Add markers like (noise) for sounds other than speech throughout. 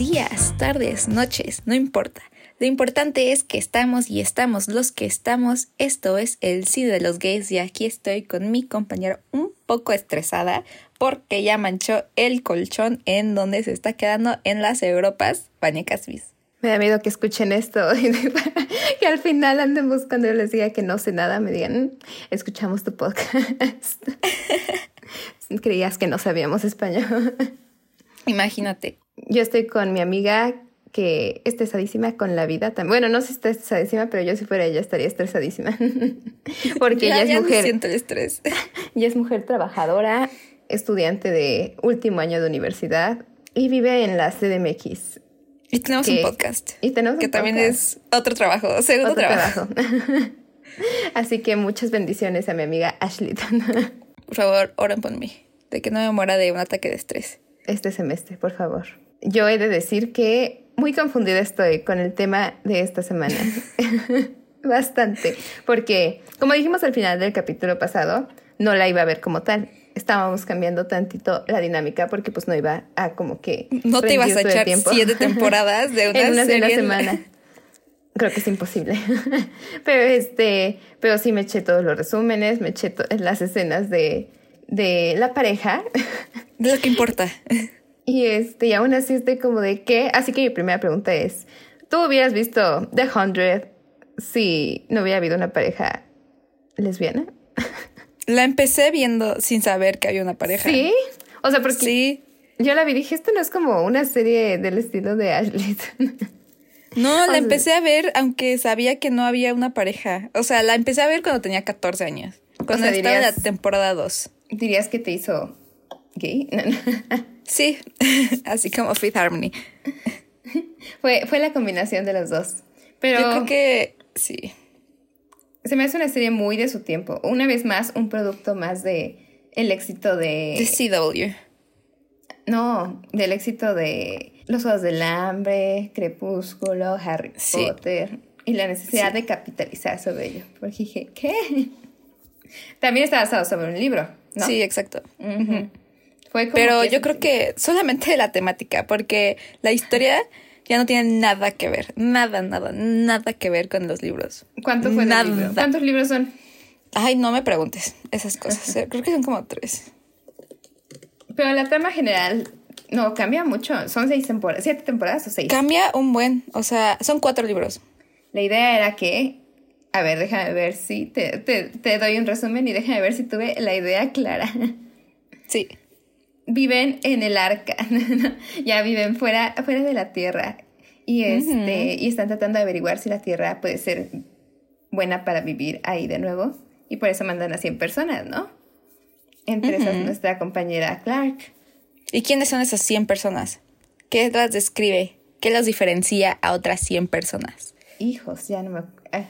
días, tardes, noches, no importa. Lo importante es que estamos y estamos los que estamos. Esto es el sí de los gays y aquí estoy con mi compañero un poco estresada porque ya manchó el colchón en donde se está quedando en las Europas. Vania Casvis. Me da miedo que escuchen esto (laughs) y al final anden buscando y les diga que no sé nada, me digan, "Mm, escuchamos tu podcast. (laughs) Creías que no sabíamos español. Imagínate. Yo estoy con mi amiga que estresadísima con la vida también. Bueno, no sé si está estresadísima, pero yo si fuera ella estaría estresadísima. (laughs) Porque Ya- ella es ya no mujer. siento el estrés. (laughs) Ella es mujer trabajadora, estudiante de último año de universidad y vive en la CDMX. Y tenemos un podcast. Y tenemos Que un también podcast. es otro trabajo, segundo Otro trabajo. trabajo. (laughs) Así que muchas bendiciones a mi amiga Ashley Por favor, oren por mí. De que no me muera de un ataque de estrés. este semestre, por favor. Yo he de decir que muy confundida estoy con el tema de esta semana. (laughs) (laughs) Bastante. Porque, como dijimos al final del capítulo pasado, no la iba a ver como tal. Estábamos cambiando tantito la dinámica porque pues no iba a como que... No te ibas a echar siete (laughs) temporadas de una, en una serie. semana. Creo que es imposible. pero este, pero sí me eché todos los resúmenes, me eché las escenas de, de la pareja. De lo que importa. Y este, y aún así estoy como de qué. Así que mi primera pregunta es: ¿tú hubieras visto The Hundred si no hubiera habido una pareja lesbiana? (laughs) La empecé viendo sin saber que había una pareja. Sí. O sea, porque Sí. yo la vi y dije, esto no es como una serie del estilo de Ashley. (laughs) No, sea- la empecé a ver aunque sabía que no había una pareja. O sea, la empecé a ver cuando tenía 14 años. Cuando sea, estaba en la dirías- temporada 2. ¿Dirías que te hizo gay? (laughs) Sí, (laughs) así como Fifth Harmony. fue, fue la combinación de los dos. Pero Yo creo que sí. se me hace una serie muy de su tiempo. Una vez más, un producto más de el éxito de... De CW. No, del éxito de Los Juegos del Hambre, Crepúsculo, Harry Sí. Potter y la necesidad de capitalizar sobre ello. Porque dije, ¿qué? También está basado sobre un libro, ¿no? Sí, exacto. Ujú. Fue como Pero que- yo creo que solamente la temática, porque la historia ya no tiene nada que ver. Nada, nada, nada que ver con los libros. ¿Cuánto fue Nada. del libro? ¿Cuántos libros son? Ay, no me preguntes esas cosas. eh, Creo que son como tres. Pero la trama general no cambia mucho. Son seis temporadas, siete temporadas o seis. Cambia un buen. O sea, son cuatro libros. La idea era que, a ver, déjame ver si te, te, te doy un resumen y déjame ver si tuve la idea clara. Sí. Viven en el arca, (laughs) ya viven fuera, fuera de la Tierra y, este, y están tratando de averiguar si la Tierra puede ser buena para vivir ahí de nuevo y por eso mandan a 100 personas, ¿no? Entre esas nuestra compañera Clark. ¿Y quiénes son esas 100 personas? ¿Qué las describe? ¿Qué los diferencia a otras 100 personas? Hijos, ya no me... ah,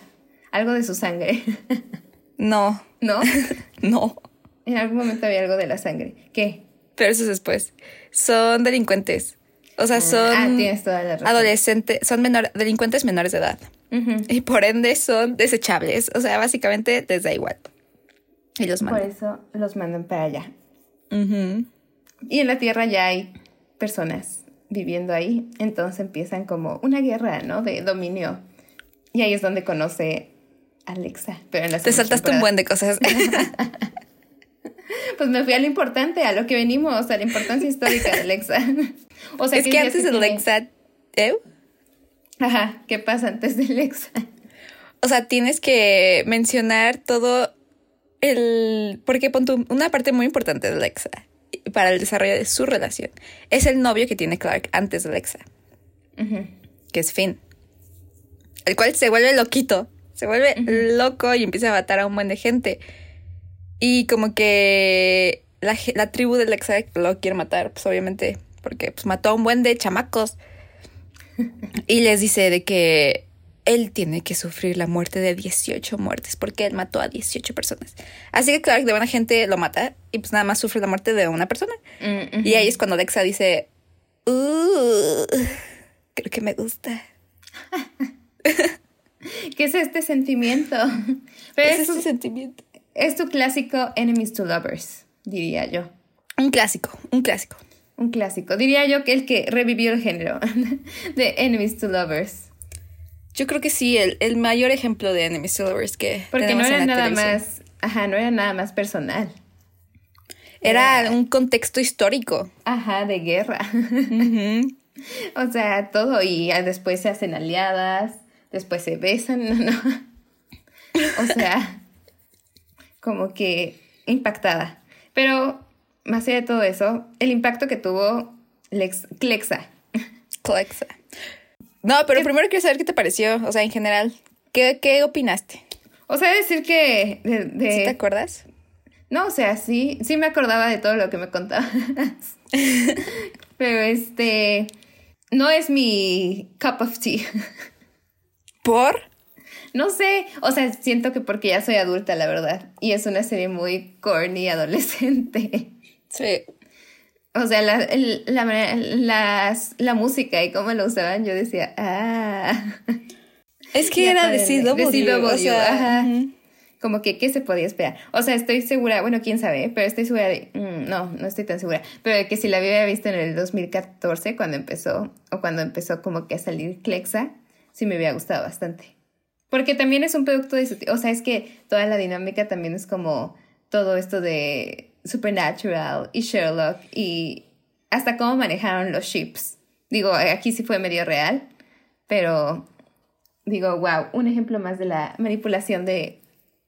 algo de su sangre, (laughs) No, ¿no? (laughs) no. En algún momento había algo de la sangre. ¿Qué? Es después. Son delincuentes. O sea, son Ah, toda la razón. adolescentes, son menor, delincuentes menores de edad. Y por ende son desechables. O sea, básicamente les da igual. Y los Por mandan. eso los mandan para allá. Ujú. Y en la Tierra ya hay personas viviendo ahí, entonces empiezan como una guerra, ¿no? De dominio. Y ahí es donde conoce a Alexa. Pero en la Te saltaste un buen de cosas. (laughs) Pues me fui a lo importante, a lo que venimos, a la importancia histórica de Alexa. O sea, es ¿qué que antes de tiene? Alexa... ¿eh? Ajá, ¿qué pasa antes de Alexa? O sea, tienes que mencionar todo el... Porque una parte muy importante de Alexa para el desarrollo de su relación es el novio que tiene Clark antes de Alexa, Ujú. que es Finn. El cual se vuelve loquito, se vuelve loco y empieza a matar a un buen de gente. Y como que la, la tribu de Alexa lo quiere matar, pues obviamente, porque pues, mató a un buen de chamacos. (laughs) Y les dice de que él tiene que sufrir la muerte de 18 muertes porque él mató a 18 personas. Así que Clark de buena gente lo mata y pues nada más sufre la muerte de una persona. Mm. Y ahí es cuando Alexa dice, "Uh, creo que me gusta. (laughs) ¿Qué es este sentimiento? (laughs) Pero ¿Qué es, es tu, ese sentimiento? Es tu clásico enemies to lovers, diría yo. Un clásico, un clásico. Un clásico. Diría yo que el que revivió el género (laughs) de Enemies to Lovers. Yo creo que sí, el, el mayor ejemplo de Enemies to Lovers que. Porque no en era la nada televisión. más. Ajá, no era nada más personal. Era un contexto histórico. Ajá, de guerra. (laughs) O sea, todo. Y después se hacen aliadas. Después se besan. No, (laughs) no. O sea, como que impactada. Pero más allá de todo eso, el impacto que tuvo Lex, Clexa. (laughs) Clexa. No, pero primero quiero saber qué te pareció, o sea, en general. ¿Qué, qué opinaste? O sea, decir que de, de- ¿Sí te acuerdas? No, o sea, sí, sí me acordaba de todo lo que me contabas. (laughs) Pero este no es mi cup of tea. ¿Por? No sé, o sea, siento que porque ya soy adulta, la verdad. Y es una serie muy corny adolescente. Sí. O sea, la, el- la, manera- las- la música y cómo lo usaban, yo decía, ah. Es que (laughs) era de párenle. CW. De CW, o sea, ajá. Como que, ¿qué se podía esperar? O sea, estoy segura, bueno, quién sabe, pero estoy segura de, mm, no, no estoy tan segura, pero de que si la había visto en el 2014 cuando empezó, o cuando empezó como que a salir Clexa, sí me había gustado bastante. Porque también es un producto de su o sea, es que toda la dinámica también es como todo esto de Supernatural y Sherlock y hasta cómo manejaron los ships. Digo, aquí sí fue medio real, pero digo, wow, un ejemplo más de la manipulación de,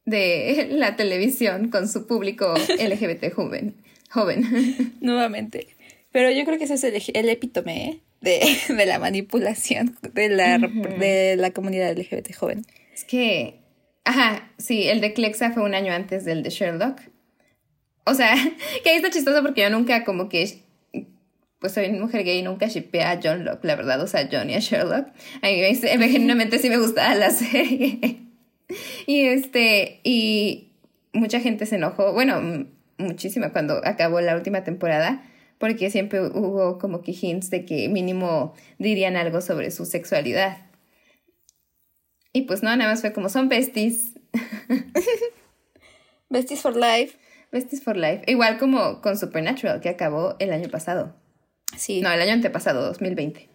de (laughs) la televisión con su público (laughs) LGBT joven. joven. Nuevamente. Pero yo creo que ese es el, el epítome ¿eh? De, (laughs) de la manipulación de la, de la comunidad LGBT joven. Es que, ajá, sí, el de Clexa fue un año antes del de Sherlock. O sea, (laughs) que ahí está chistoso porque yo nunca como que, pues soy mujer gay y nunca shippé a John Locke, la verdad, o sea, John y a Sherlock. A mí me- (laughs) genuinamente sí me gustaba la serie. Y este, y mucha gente se enojó, bueno, muchísima cuando acabó la última temporada, porque siempre hubo como que hints de que mínimo dirían algo sobre su sexualidad. Y pues no, nada más fue como son besties, (laughs) Besties for Life. besties for life. Igual como con Supernatural, que acabó el año pasado. Sí. No, el año antepasado, 2020.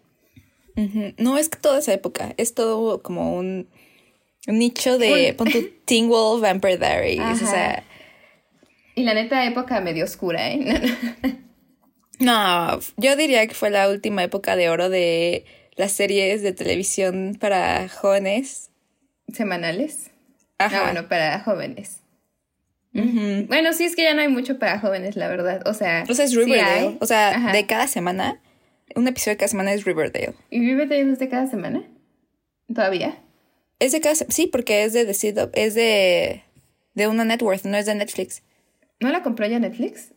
Ujú. No es que toda esa época. Es todo como un, un nicho de. Pon tu (laughs) Teen Wolf Vampire Diaries. O sea. Y la neta época medio oscura, ¿eh? (laughs) No, yo diría que fue la última época de oro de las series de televisión para jóvenes. Semanales. Ajá. Ah, bueno, para jóvenes. Bueno, sí, es que ya no hay mucho para jóvenes, la verdad. O sea, O sea, es Riverdale. o sea, Ajá. de cada semana, un episodio de cada semana es Riverdale. ¿Y Riverdale es de cada semana? ¿Todavía? Es de cada sí, porque es de, The es de de una network, no es de Netflix. ¿No la compró ya Netflix?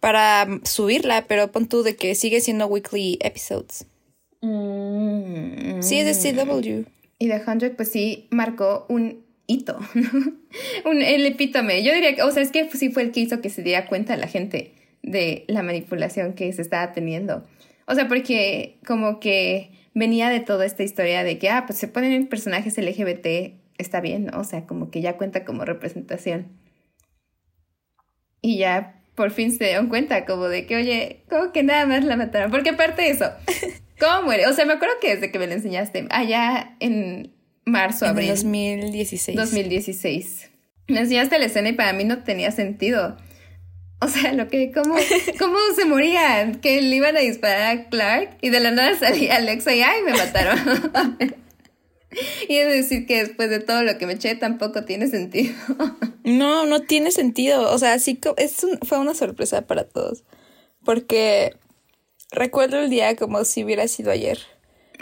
Para subirla, pero pon tú de que sigue siendo weekly episodes. Mm. Sí, es de CW. Y The Hundred, pues sí, marcó un hito. (laughs) un, el epítome. Yo diría que, o sea, es que sí fue el que hizo que se diera cuenta la gente de la manipulación que se estaba teniendo. O sea, porque como que venía de toda esta historia de que, ah, pues se ponen personajes LGBT, está bien, ¿no? O sea, como que ya cuenta como representación. Y ya por fin se dieron cuenta como de que, oye, como que nada más la mataron. Porque aparte de eso, (laughs) ¿cómo muere? O sea, me acuerdo que desde que me lo enseñaste, allá en marzo, En abril 2016. 2016. Me enseñaste la escena y para mí no tenía sentido. O sea, lo que, ¿cómo, (laughs) cómo se moría? Que le iban a disparar a Clark y de la nada salía Alexa y ¡ay! me mataron. (laughs) (laughs) y es decir que después de todo lo que me eché tampoco tiene sentido. (laughs) No, no tiene sentido. O sea, sí es un- fue una sorpresa para todos. Porque recuerdo el día como si hubiera sido ayer.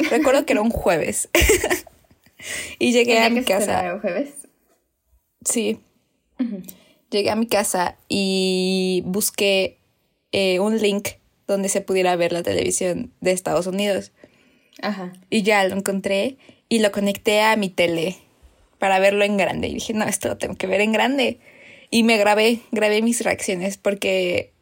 Recuerdo que era un jueves. (laughs) y llegué a ¿El día mi que casa. el jueves? Sí. Llegué a mi casa y busqué eh, un link donde se pudiera ver la televisión de Estados Unidos. Ajá. Y ya lo encontré y lo conecté a mi tele para verlo en grande. Y dije, no, esto lo tengo que ver en grande. Y me grabé, grabé mis reacciones porque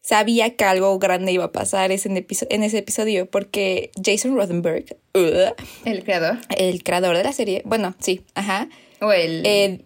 sabía que algo grande iba a pasar ese- en, ese episodio porque Jason Rothenberg, ugh, El creador. el creador de la serie, bueno, sí, ajá, O el. eh,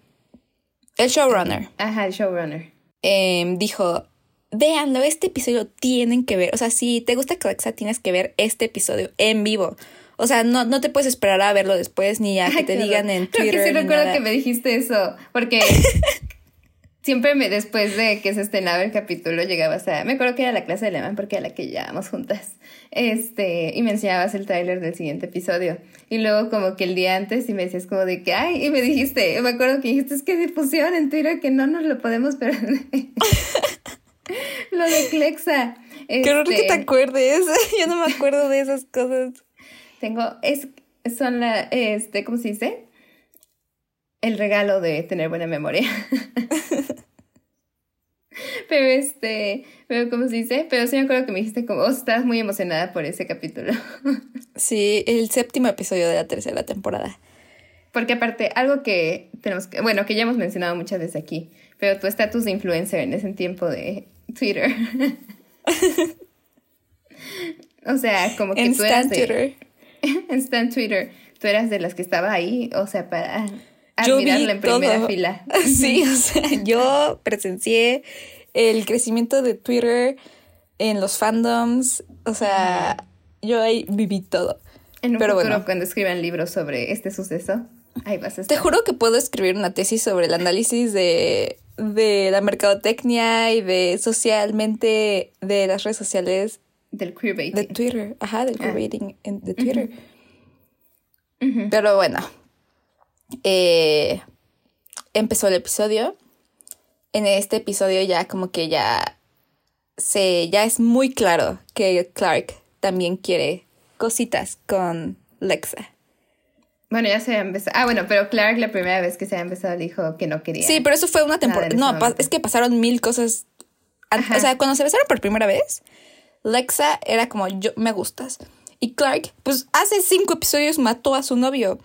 el showrunner, ajá, el showrunner. eh, dijo, véanlo, este episodio tienen que ver. O sea, si te gusta Alexa, tienes que ver este episodio en vivo. O sea, no, no te puedes esperar a verlo después ni a que te digan en Twitter. Creo que sí recuerdo nada. que me dijiste eso, porque (laughs) siempre me, después de que se estrenaba el capítulo, llegabas a, me acuerdo que era la clase de alemán porque era la que llevábamos juntas, este, y me enseñabas el tráiler del siguiente episodio. Y luego como que el día antes y me decías como de que, ay, y me dijiste, me acuerdo que dijiste, es que difusión en Twitter que no nos lo podemos perder. (laughs) lo de Clexa. Qué horror que te Este, acuerdes. (laughs) Yo no me acuerdo de esas cosas. Tengo, es, son la, este, ¿cómo se dice? El regalo de tener buena memoria. (laughs) pero este, pero ¿cómo se dice? Pero sí me acuerdo que me dijiste como, oh, estabas muy emocionada por ese capítulo. (laughs) Sí, el séptimo episodio de la tercera temporada. Porque aparte, algo que tenemos que, bueno, que ya hemos mencionado muchas veces aquí, pero tu estatus de influencer en ese tiempo de Twitter. (laughs) o sea, como que En tú eras de, Twitter. (laughs) en Stan Twitter, tú eras de las que estaba ahí, o sea, para Yo admirarla en primera todo. fila. (laughs) Sí, o sea, yo presencié el crecimiento de Twitter en los fandoms. O sea, yo ahí viví todo. En un Pero futuro, bueno. cuando escriban libros sobre este suceso, ahí vas a Te estar. juro que puedo escribir una tesis sobre el análisis de, de la mercadotecnia y de socialmente de las redes sociales Del queerbaiting. de Twitter. Ajá, del Ah. rating de Twitter. Pero bueno, eh, empezó el episodio. En este episodio ya como que ya se ya es muy claro que Clark también quiere cositas con Lexa. Bueno, ya se había empezado. Ah, bueno, pero Clark la primera vez que se había empezado dijo que no quería. Sí, pero eso fue una temporada. No, es que pasaron mil cosas. Ajá. O sea, cuando se besaron por primera vez, Lexa era como yo me gustas. Y Clark, pues hace cinco episodios mató a su novio.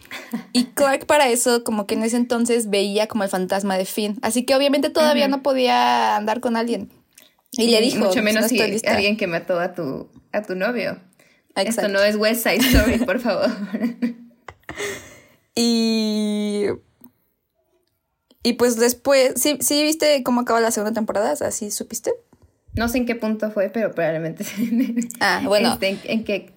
Y (laughs) Clark para eso, como que en ese entonces veía como el fantasma de Finn. Así que obviamente todavía no podía andar con alguien. Y le dijo, Mucho "Pues, menos no si estoy lista". alguien que mató a tu, a tu novio. Esto no es West Side Story, por (laughs) favor. Y. Y pues después, ¿sí, sí viste cómo acaba la segunda temporada? O sea, ¿sí supiste? No sé en qué punto fue, pero probablemente. (laughs) Ah, bueno. Este, en, en qué.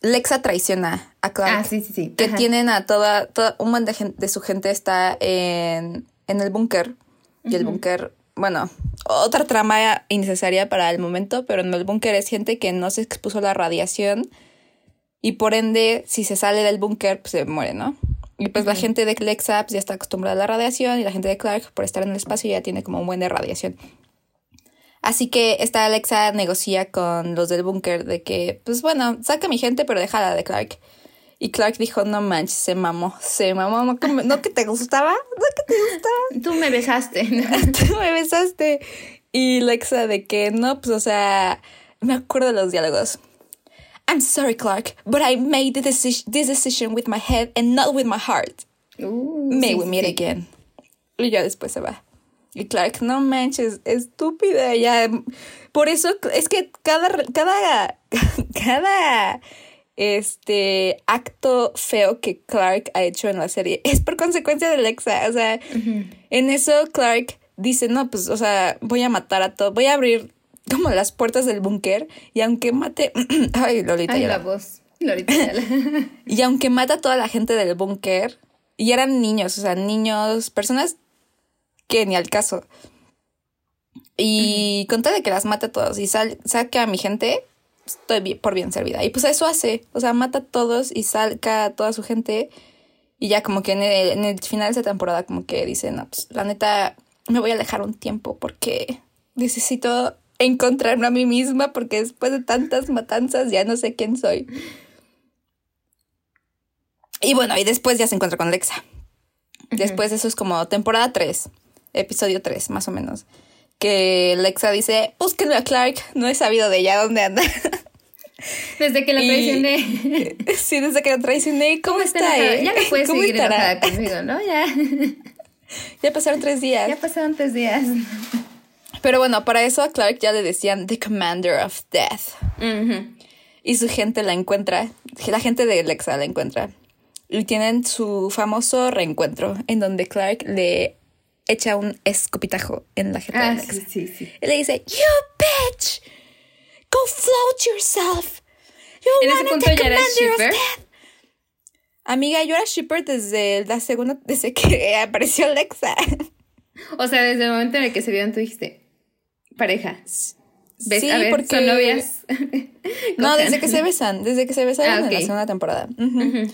Lexa traiciona a Clark. Ah, sí, sí, sí. que Ajá. tienen a toda, toda un buen de, gen- de su gente está en, en el búnker. Y el búnker, bueno, otra trama innecesaria para el momento, pero en el búnker es gente que no se expuso a la radiación y por ende, si se sale del búnker, pues se muere, ¿no? Y pues la gente de Lexa pues, ya está acostumbrada a la radiación y la gente de Clark, por estar en el espacio, ya tiene como un buen de radiación. Así que esta Alexa negocia con los del búnker de que, pues bueno, saca a mi gente, pero déjala de Clark. Y Clark dijo, no manches, se mamó, se mamó, no que, me- no que te gustaba, no que te gustaba, (laughs) Tú me besaste. (laughs) tú me besaste. Y Lexa de que, no, pues o sea, me acuerdo de los diálogos. I'm sorry, Clark, but I made deci- this decision with my head and not with my heart. Uh, May sí, we meet sí. again. Y ya después se va. Y Clark, no manches, estúpida. Ya. Por eso es que cada, cada, (laughs) cada este acto feo que Clark ha hecho en la serie es por consecuencia de Alexa. O sea, en eso Clark dice, no, pues, o sea, voy a matar a todo, voy a abrir como las puertas del búnker y aunque mate, (clears throat) ay, Lolita, Ay, la voz. Lolita (laughs) y aunque mata a toda la gente del búnker, y eran niños, o sea, niños, personas que ni al caso. Y con tal de que las mate a todos y sal, saque a mi gente, estoy por bien servida. Y pues eso hace, o sea, mata a todos y saca a toda su gente. Y ya como que en el, en el final de esa temporada como que dice, no, pues la neta, me voy a alejar un tiempo porque necesito encontrarme a mí misma porque después de tantas matanzas ya no sé quién soy. Y bueno, y después ya se encuentra con Lexa. Después de eso es como temporada 3, episodio 3, más o menos. Que Lexa dice, búsquenlo a Clark, no he sabido de ella dónde anda. (laughs) Desde que la Y- traicioné. (laughs) sí, desde que la traicioné, ¿cómo, está, enojada? eh? Ya no puedes ¿Cómo seguir enojada conmigo, ¿no? Ya. (laughs) Ya pasaron tres días. Ya pasaron tres días. Pero bueno, para eso a Clark ya le decían The Commander of Death. Y su gente la encuentra, la gente de Lexa la encuentra. Y tienen su famoso reencuentro, en donde Clark le echa un escupitajo en la jeta de Ah, Alexa. sí, sí, sí. Y le dice, You bitch! Go float yourself! You En ese punto ya of shipper. death." Amiga, yo era shipper desde la segunda, desde que (laughs) apareció Alexa. O sea, desde el momento en el que se vieron, tú dijiste, pareja. ¿Ves? Sí, a ver, porque- son novias. No, desde que se besan, desde que se besaron Ah, en ok. la segunda temporada. Ujú.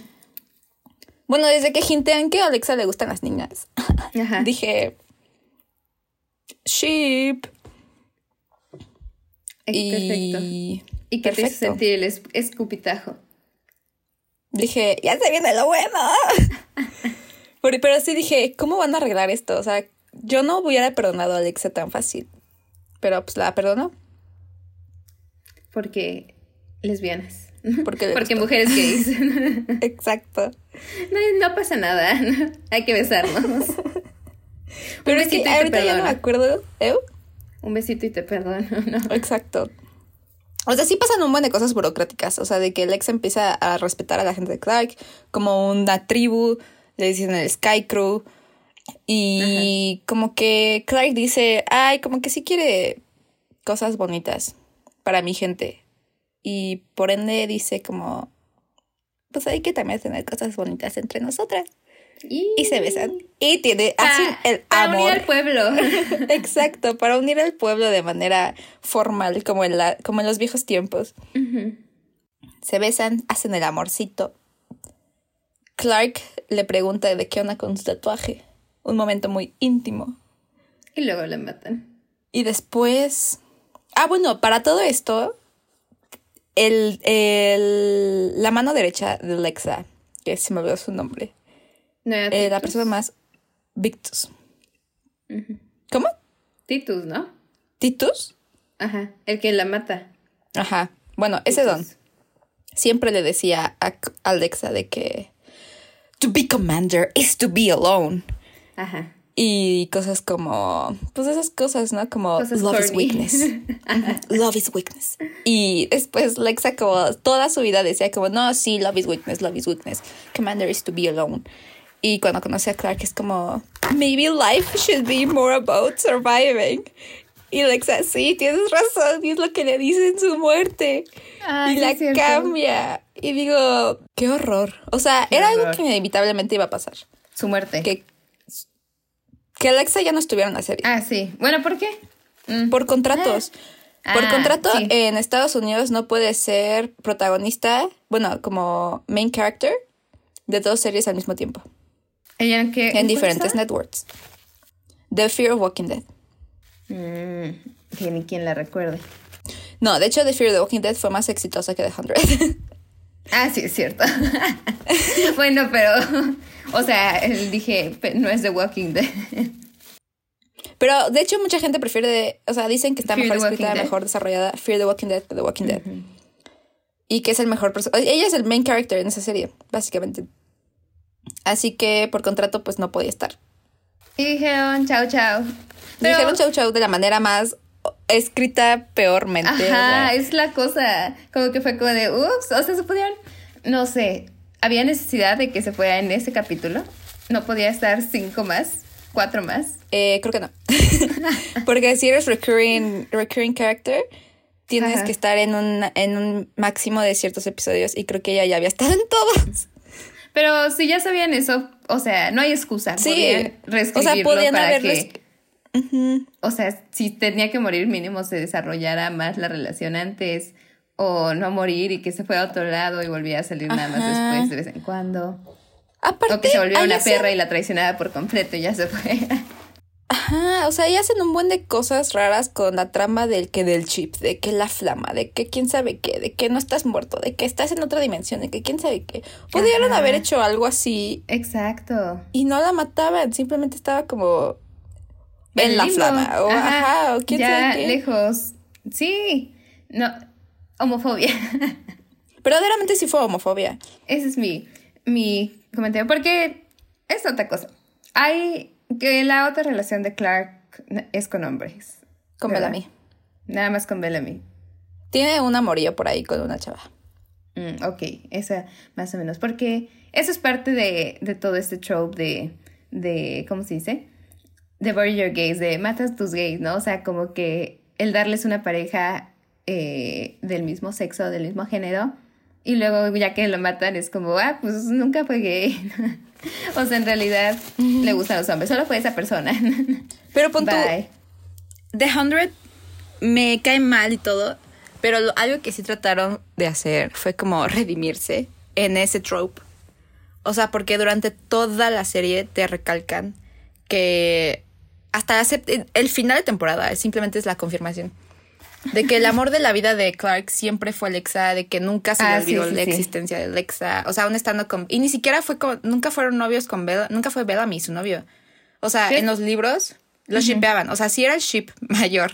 Bueno, desde que hintean que a Alexa le gustan las niñas. (laughs) Ajá. Dije, sheep. Eh, Perfecto. Y ¿Y qué te hizo sentir el es- escupitajo? dije, ya se viene lo bueno. (laughs) pero, pero sí dije, ¿cómo van a arreglar esto? O sea, yo no hubiera perdonado a Alexa tan fácil. Pero pues la perdonó. Porque lesbianas. (laughs) Porque Porque mujeres gays. (laughs) Exacto. No, no pasa nada. Hay que besarnos. (laughs) Pero Un es que besito y te ahorita ya no me perdono. acuerdo. ¿Eh? Un besito y te perdono. ¿no? Exacto. O sea, sí pasan un buen de cosas burocráticas. O sea, de que Lex empieza a respetar a la gente de Clark como una tribu, le dicen el Sky Crew. Y como que Clark dice, ay, como que sí quiere cosas bonitas para mi gente. Y por ende dice como, pues hay que también tener cosas bonitas entre nosotras. Y se besan. Y tiene así Ah, el para amor. unir al pueblo. (laughs) Exacto, para unir al pueblo de manera formal, como en, la, como en los viejos tiempos. Se besan, hacen el amorcito. Clark le pregunta de qué onda con su tatuaje. Un momento muy íntimo. y luego la matan. Y después... Ah, bueno, para todo esto, el, el- la mano derecha de Lexa, que se me olvidó su nombre, No era eh, la persona más... Victus. ¿Cómo? Titus, ¿no? ¿Titus? Ajá. El que la mata. Ajá. Bueno, ese don. Siempre le decía a Alexa de que to be commander is to be alone. Ajá. Y cosas como, pues esas cosas, ¿no? Como Cosas love is corny. weakness. (laughs) Ujú, love is weakness. Y después Lexa como toda su vida decía como, no, sí, love is weakness, love is weakness. Commander is to be alone. Y cuando conoce a Clark es como, maybe life should be more about surviving. Y Lexa, sí, tienes razón, y es lo que le dice en su muerte. Ay, y sí la cambia. Y digo, qué horror. O sea, Qué era algo horror. que inevitablemente iba a pasar. Su muerte. Que, que Alexa ya no estuviera en la serie. Ah, sí. Bueno, ¿por qué? Mm. Por contratos. Por Ah, contrato, sí. en Estados Unidos no puede ser protagonista, bueno, como main character de dos series al mismo tiempo. ¿Ella en qué? En cuál diferentes networks. The Fear of Walking Dead. Mm, que ni quien la recuerde. No, de hecho, The Fear of the Walking Dead fue más exitosa que The Hundred. (laughs) Ah, sí, es cierto. (laughs) bueno, pero, o sea, él dije, no es The Walking Dead. Pero de hecho, mucha gente prefiere, o sea, dicen que está Fear mejor escrita, Dead. mejor desarrollada Fear the Walking Dead que The Walking Dead. Y que es el mejor personaje. Ella es el main character en esa serie, básicamente. Así que por contrato, pues no podía estar. Y dijeron, chao, chao. Pero- Dijeron chau chau de la manera más escrita peormente. o Ajá, sea. es la cosa. Como que fue como de, ups, o sea, se pudieron, no sé, había necesidad de que se fuera en ese capítulo. No podía estar cinco más, cuatro más. Eh, creo que no. (laughs) Porque si eres recurring, recurring character, tienes Ajá. que estar en un, en un máximo de ciertos episodios. Y creo que ella ya había estado en todos. Pero si ya sabían eso, o sea, no hay excusa. Sí. Podían O sea, podían para haberles- que, o sea, si tenía que morir mínimo se desarrollara más la relación antes o no morir y que se fuera a otro lado y volviera a salir nada más Ajá. después de vez en cuando. Aparte, o que se ahí una hacen- perra y la traicionara por completo y ya se fue. Ajá, o sea, ahí hacen un buen de cosas raras con la trama del que del chip, de que la flama, de que quién sabe qué, de que no estás muerto, de que estás en otra dimensión, de que quién sabe qué. Pudieron Ajá. haber hecho algo así Exacto. y no la mataban, simplemente estaba como en la limbo. flama o ajá, o quién ya sabe qué. lejos. Sí. No. Homofobia. (laughs) Verdaderamente sí fue homofobia. Ese es mi, mi comentario. Porque es otra cosa. Hay que la otra relación de Clark es con hombres. Con ¿verdad? Bellamy. Nada más con Bellamy. Tiene un amorío por ahí con una chava. Mm, ok, esa más o menos. Porque eso es parte de, de todo este trope de, de, ¿cómo se dice? de bury your gays, de matas tus gays, ¿no? O sea, como que el darles una pareja eh, del mismo sexo, del mismo género, y luego ya que lo matan es como, ah, pues nunca fue gay. (laughs) o sea, en realidad le gustan los hombres, solo fue esa persona. (laughs) Pero pon The Hundred me cae mal y todo, pero algo que sí trataron de hacer fue como redimirse en ese trope. O sea, porque durante toda la serie te recalcan que hasta el final de temporada simplemente es la confirmación de que el amor de la vida de Clark siempre fue Alexa, de que nunca se le ah, olvidó la existencia de Alexa, o sea, aún estando con y ni siquiera fue con, nunca fueron novios con Bella, nunca fue Bellamy su novio. O sea, en los libros los shippeaban, o sea, sí era el ship (laughs) mayor.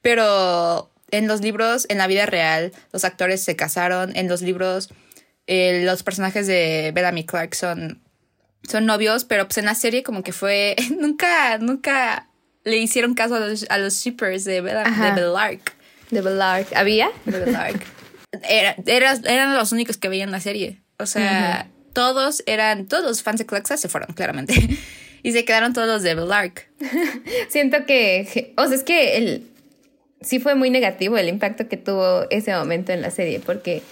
Pero en los libros, en la vida real, los actores se casaron, en los libros eh, los personajes de Bellamy Clark son son novios, pero pues en la serie como que fue (laughs) nunca nunca le hicieron caso a los, a los shippers de, Bella, de Bellark. De Bellark. ¿Había? De Bellark. Era, eran los únicos que veían la serie. O sea, todos eran, todos los fans de Clexa se fueron, claramente. (laughs) y se quedaron todos los de Bellark. (laughs) Siento que, o sea, es que el, sí fue muy negativo el impacto que tuvo ese momento en la serie, porque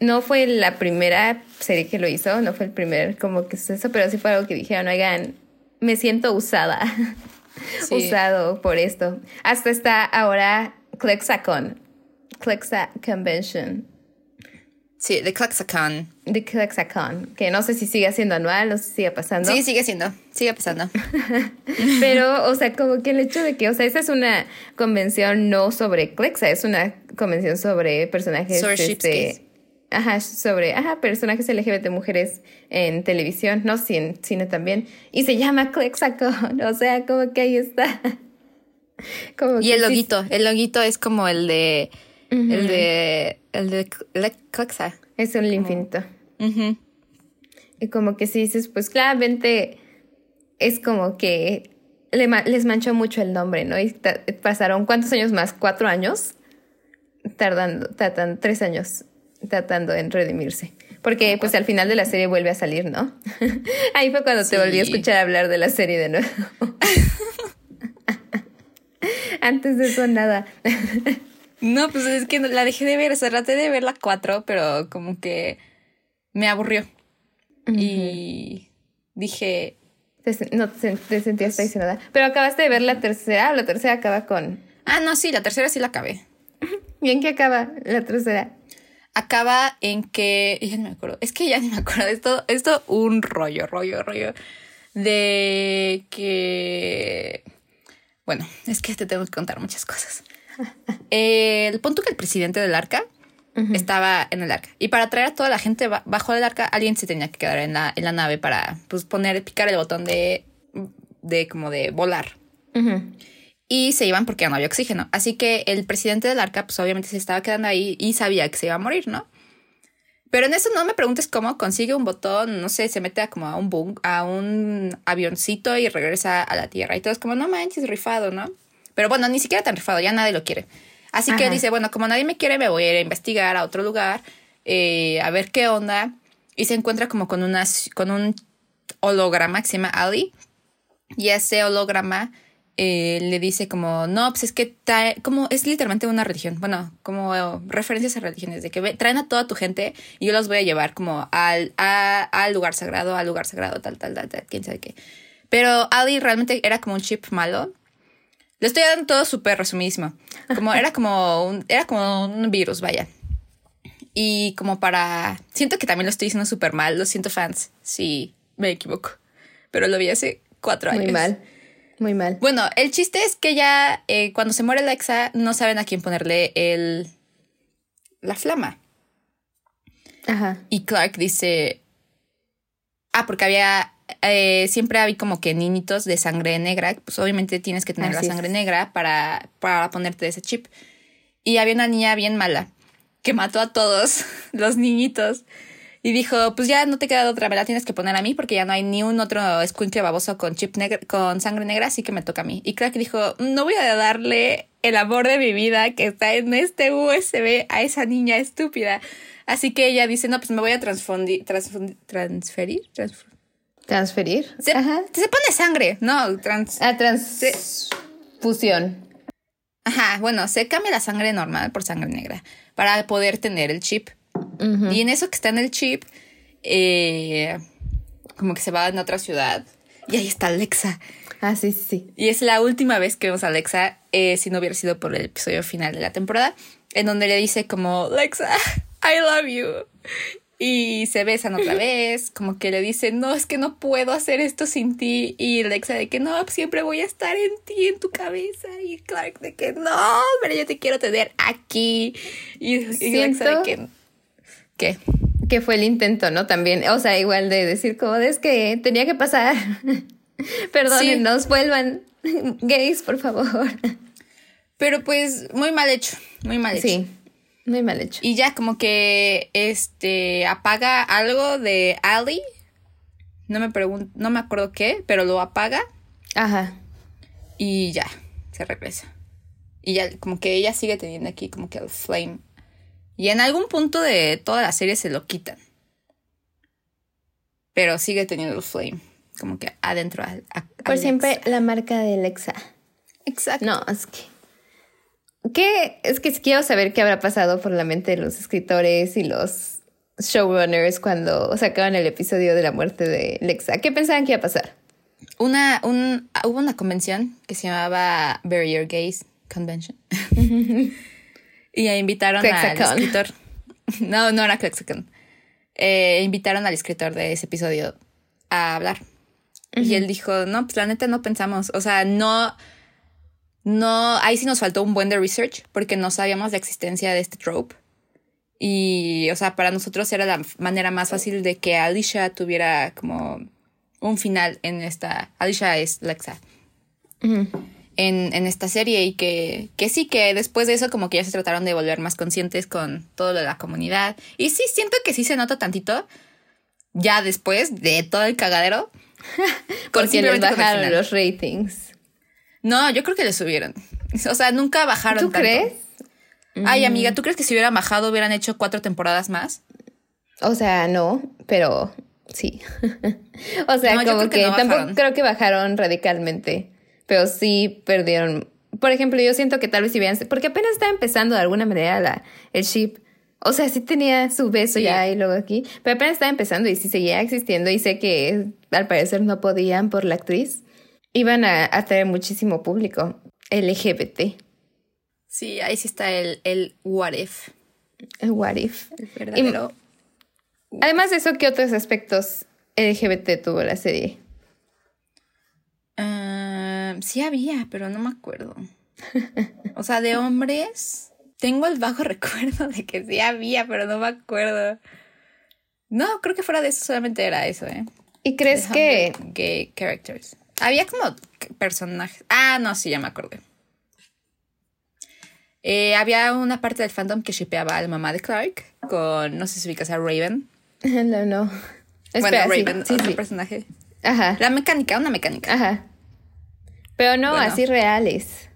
no fue la primera serie que lo hizo, no fue el primer como que eso, pero sí fue algo que dijeron, oigan, me siento usada. (laughs) usado por esto. Hasta está ahora Clexacon. Clexa Convention. Sí, de Clexacon. De Clexacon, que no sé si sigue siendo anual o si sigue pasando. Sí, sigue siendo, sigue pasando. (laughs) Pero, o sea, como que el hecho de que, o sea, esa es una convención no sobre Clexa, es una convención sobre personajes este, Ajá, sobre ajá, personajes LGBT mujeres en televisión, no sí, en cine también. Y se llama Clexacon, (laughs) o sea, como que ahí está. (laughs) Como y el loguito, el loguito es como el de. El de. El de Clexa. Es un infinito. Y como que si dices, pues claramente es como que les manchó mucho el nombre, ¿no? Y pasaron, ¿cuántos años más? ¿Cuatro años? Tardando, tratan tres años tratando de redimirse. Porque pues al final de la serie vuelve a salir, ¿no? (laughs) Ahí fue cuando te volví a escuchar hablar de la serie de nuevo. (laughs) Antes de eso nada. no, pues es que la dejé de ver, o sea, traté de ver la cuatro, pero como que me aburrió. Y dije... no te, sentías traicionada. Pero acabaste de ver la tercera, la tercera acaba con... Ah, no, sí, la tercera sí la acabé. ¿Y en qué acaba la tercera? Acaba en que, ya no me acuerdo, es que ya ni me acuerdo, esto, esto un rollo, rollo, rollo, de que, bueno, es que te tengo que contar muchas cosas. (laughs) el punto que el presidente del arca estaba en el arca y para traer a toda la gente bajo el arca, alguien se tenía que quedar en la, en la nave para, pues, poner, picar el botón de, de como de volar y se iban porque no había oxígeno. Así que el presidente del arca, pues obviamente se estaba quedando ahí y sabía que se iba a morir, ¿no? Pero en eso no me preguntes cómo consigue un botón, no sé, se mete a como a un boom, a un avioncito y regresa a la Tierra. Y todo es como, no manches, rifado, ¿no? Pero bueno, ni siquiera tan rifado, ya nadie lo quiere. Así que dice, bueno, como nadie me quiere, me voy a ir a investigar a otro lugar, eh, a ver qué onda. Y se encuentra como con, una, con un holograma que se llama Ali. Y ese holograma eh, le dice como, no, pues es que como es literalmente una religión, bueno, como referencias a religiones, de que traen a toda tu gente y yo los voy a llevar como al, al lugar sagrado, al lugar sagrado, tal, tal, tal, tal, quién sabe qué. Pero Ali realmente era como un chip malo. Le estoy dando todo súper resumidísimo. Como era (laughs) como un, era como un virus, vaya. Y como para... Siento que también lo estoy diciendo súper mal, lo siento fans, si me equivoco. Pero lo vi hace cuatro años. Muy mal. Muy mal. Bueno, el chiste es que ya eh, cuando se muere Alexa no saben a quién ponerle el la flama. Ajá. Y Clark dice, ah, porque había eh, siempre había como que niñitos de sangre negra, pues obviamente tienes que tener la sangre negra para, para ponerte ese chip. Y había una niña bien mala que mató a todos (laughs) los niñitos y dijo, pues ya no te queda otra, me la tienes que poner a mí porque ya no hay ni un otro escuincle baboso con chip con sangre negra, así que me toca a mí. Y Crack dijo, no voy a darle el amor de mi vida que está en este USB a esa niña estúpida. Así que ella dice, no, pues me voy a transfundir, transferir, ¿Transferir? Se, Ajá. se pone sangre, no, trans... Ah, transfusión. Ajá, bueno, se cambia la sangre normal por sangre negra para poder tener el chip. Y en eso que está en el chip, eh, como que se va en otra ciudad. Y ahí está Alexa. Ah, sí, sí. Y es la última vez que vemos a Alexa, eh, si no hubiera sido por el episodio final de la temporada, en donde le dice como, Alexa, I love you. Y se besan otra (laughs) vez, como que le dice, no, es que no puedo hacer esto sin ti. Y Alexa de que no, siempre voy a estar en ti, en tu cabeza. Y Clark de que no, pero yo te quiero tener aquí. Y, y Alexa de Siento- que... Fue el intento, ¿no? También, o sea, igual de decir como, es que tenía que pasar. (laughs) Perdónenos, vuelvan (laughs) gays, por favor. Pero pues muy mal hecho, muy mal hecho. Sí, muy mal hecho. Y ya como que este apaga algo de Ali. No me pregunto, no me acuerdo qué, pero lo apaga Ajá. y ya, se regresa. Y ya como que ella sigue teniendo aquí como que el flame. Y en algún punto de toda la serie se lo quitan. Pero sigue teniendo el flame. Como que adentro. a- a- Por Alexa. siempre la marca de Alexa. Exacto. No, es que. ¿Qué? Es que quiero saber qué habrá pasado por la mente de los escritores y los showrunners cuando sacaron el episodio de la muerte de Alexa. ¿Qué pensaban que iba a pasar? Una, un, hubo una convención que se llamaba Your Gays Convention. (laughs) y invitaron al escritor. (laughs) No, no era Clexacon. Eh, invitaron al escritor de ese episodio a hablar. Y él dijo, no, pues la neta no pensamos. O sea, no, no, ahí sí nos faltó un buen de research porque no sabíamos la existencia de este trope. Y, o sea, para nosotros era la manera más fácil de que Alicia tuviera como un final en esta. Alicia es Lexa. En, en esta serie y que, que sí, que después de eso como que ya se trataron de volver más conscientes con todo lo de la comunidad. Y sí, siento que sí se nota tantito ya después de todo el cagadero. (laughs) Porque les bajaron los ratings. No, yo creo que le subieron. O sea, nunca bajaron ¿Tú tanto. crees? Ay, amiga, ¿tú crees que si hubieran bajado hubieran hecho cuatro temporadas más? O sea, no, pero sí. (laughs) o sea, No, como que que, no tampoco creo que bajaron radicalmente, pero sí perdieron. Por ejemplo, yo siento que tal vez si hubieran, porque apenas estaba empezando de alguna manera la, el ship. O sea, sí tenía su beso Sí. ya y luego aquí, pero apenas estaba empezando y sí seguía existiendo y sé que al parecer no podían por la actriz. Iban a atraer muchísimo público LGBT. Sí, ahí sí está el, el what if. El what if. El verdadero. Además de eso, ¿qué otros aspectos LGBT tuvo la serie? Sí había, pero no me acuerdo. (laughs) O sea, de hombres. Tengo el bajo (laughs) recuerdo de que sí había, pero no me acuerdo. No, creo que fuera de eso solamente era eso, ¿eh? ¿Y crees que Gay characters. Había como personajes. Ah, no, sí, ya me acordé. Eh, había una parte del fandom que shipeaba a la mamá de Clark con, no sé si ubicas a Raven. (laughs) No, no. Espera, bueno, sí, Raven, sí, otro sí. personaje. Ajá, La mecánica, una mecánica. ajá. Pero no Bueno. así reales.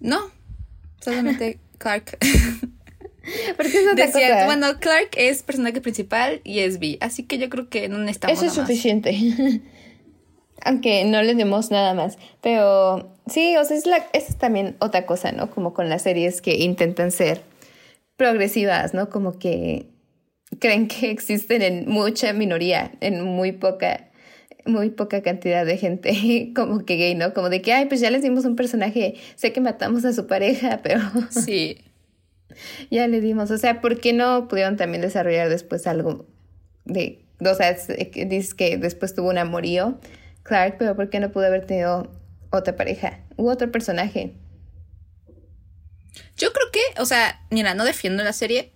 No, solamente (laughs) Clark. (laughs) Porque es otra Decía, cosa. bueno, Clark es personaje principal y es B, así que yo creo que no necesitamos Eso es nada más. suficiente. (laughs) Aunque no le demos nada más. Pero sí, o sea, es, la, es también otra cosa, ¿no? Como con las series que intentan ser progresivas, ¿no? Como que creen que existen en mucha minoría, en muy poca, muy poca cantidad de gente (laughs) como que gay, ¿no? Como de que, ay, pues ya les dimos un personaje, sé que matamos a su pareja, (laughs) pero Sí. (laughs) ya le dimos. O sea, ¿por qué no pudieron también desarrollar después algo de... O sea, es- eh, que dices que después tuvo un amorío, Clark, pero ¿por qué no pudo haber tenido otra pareja u otro personaje? Yo creo que, o sea, mira, no defiendo la serie,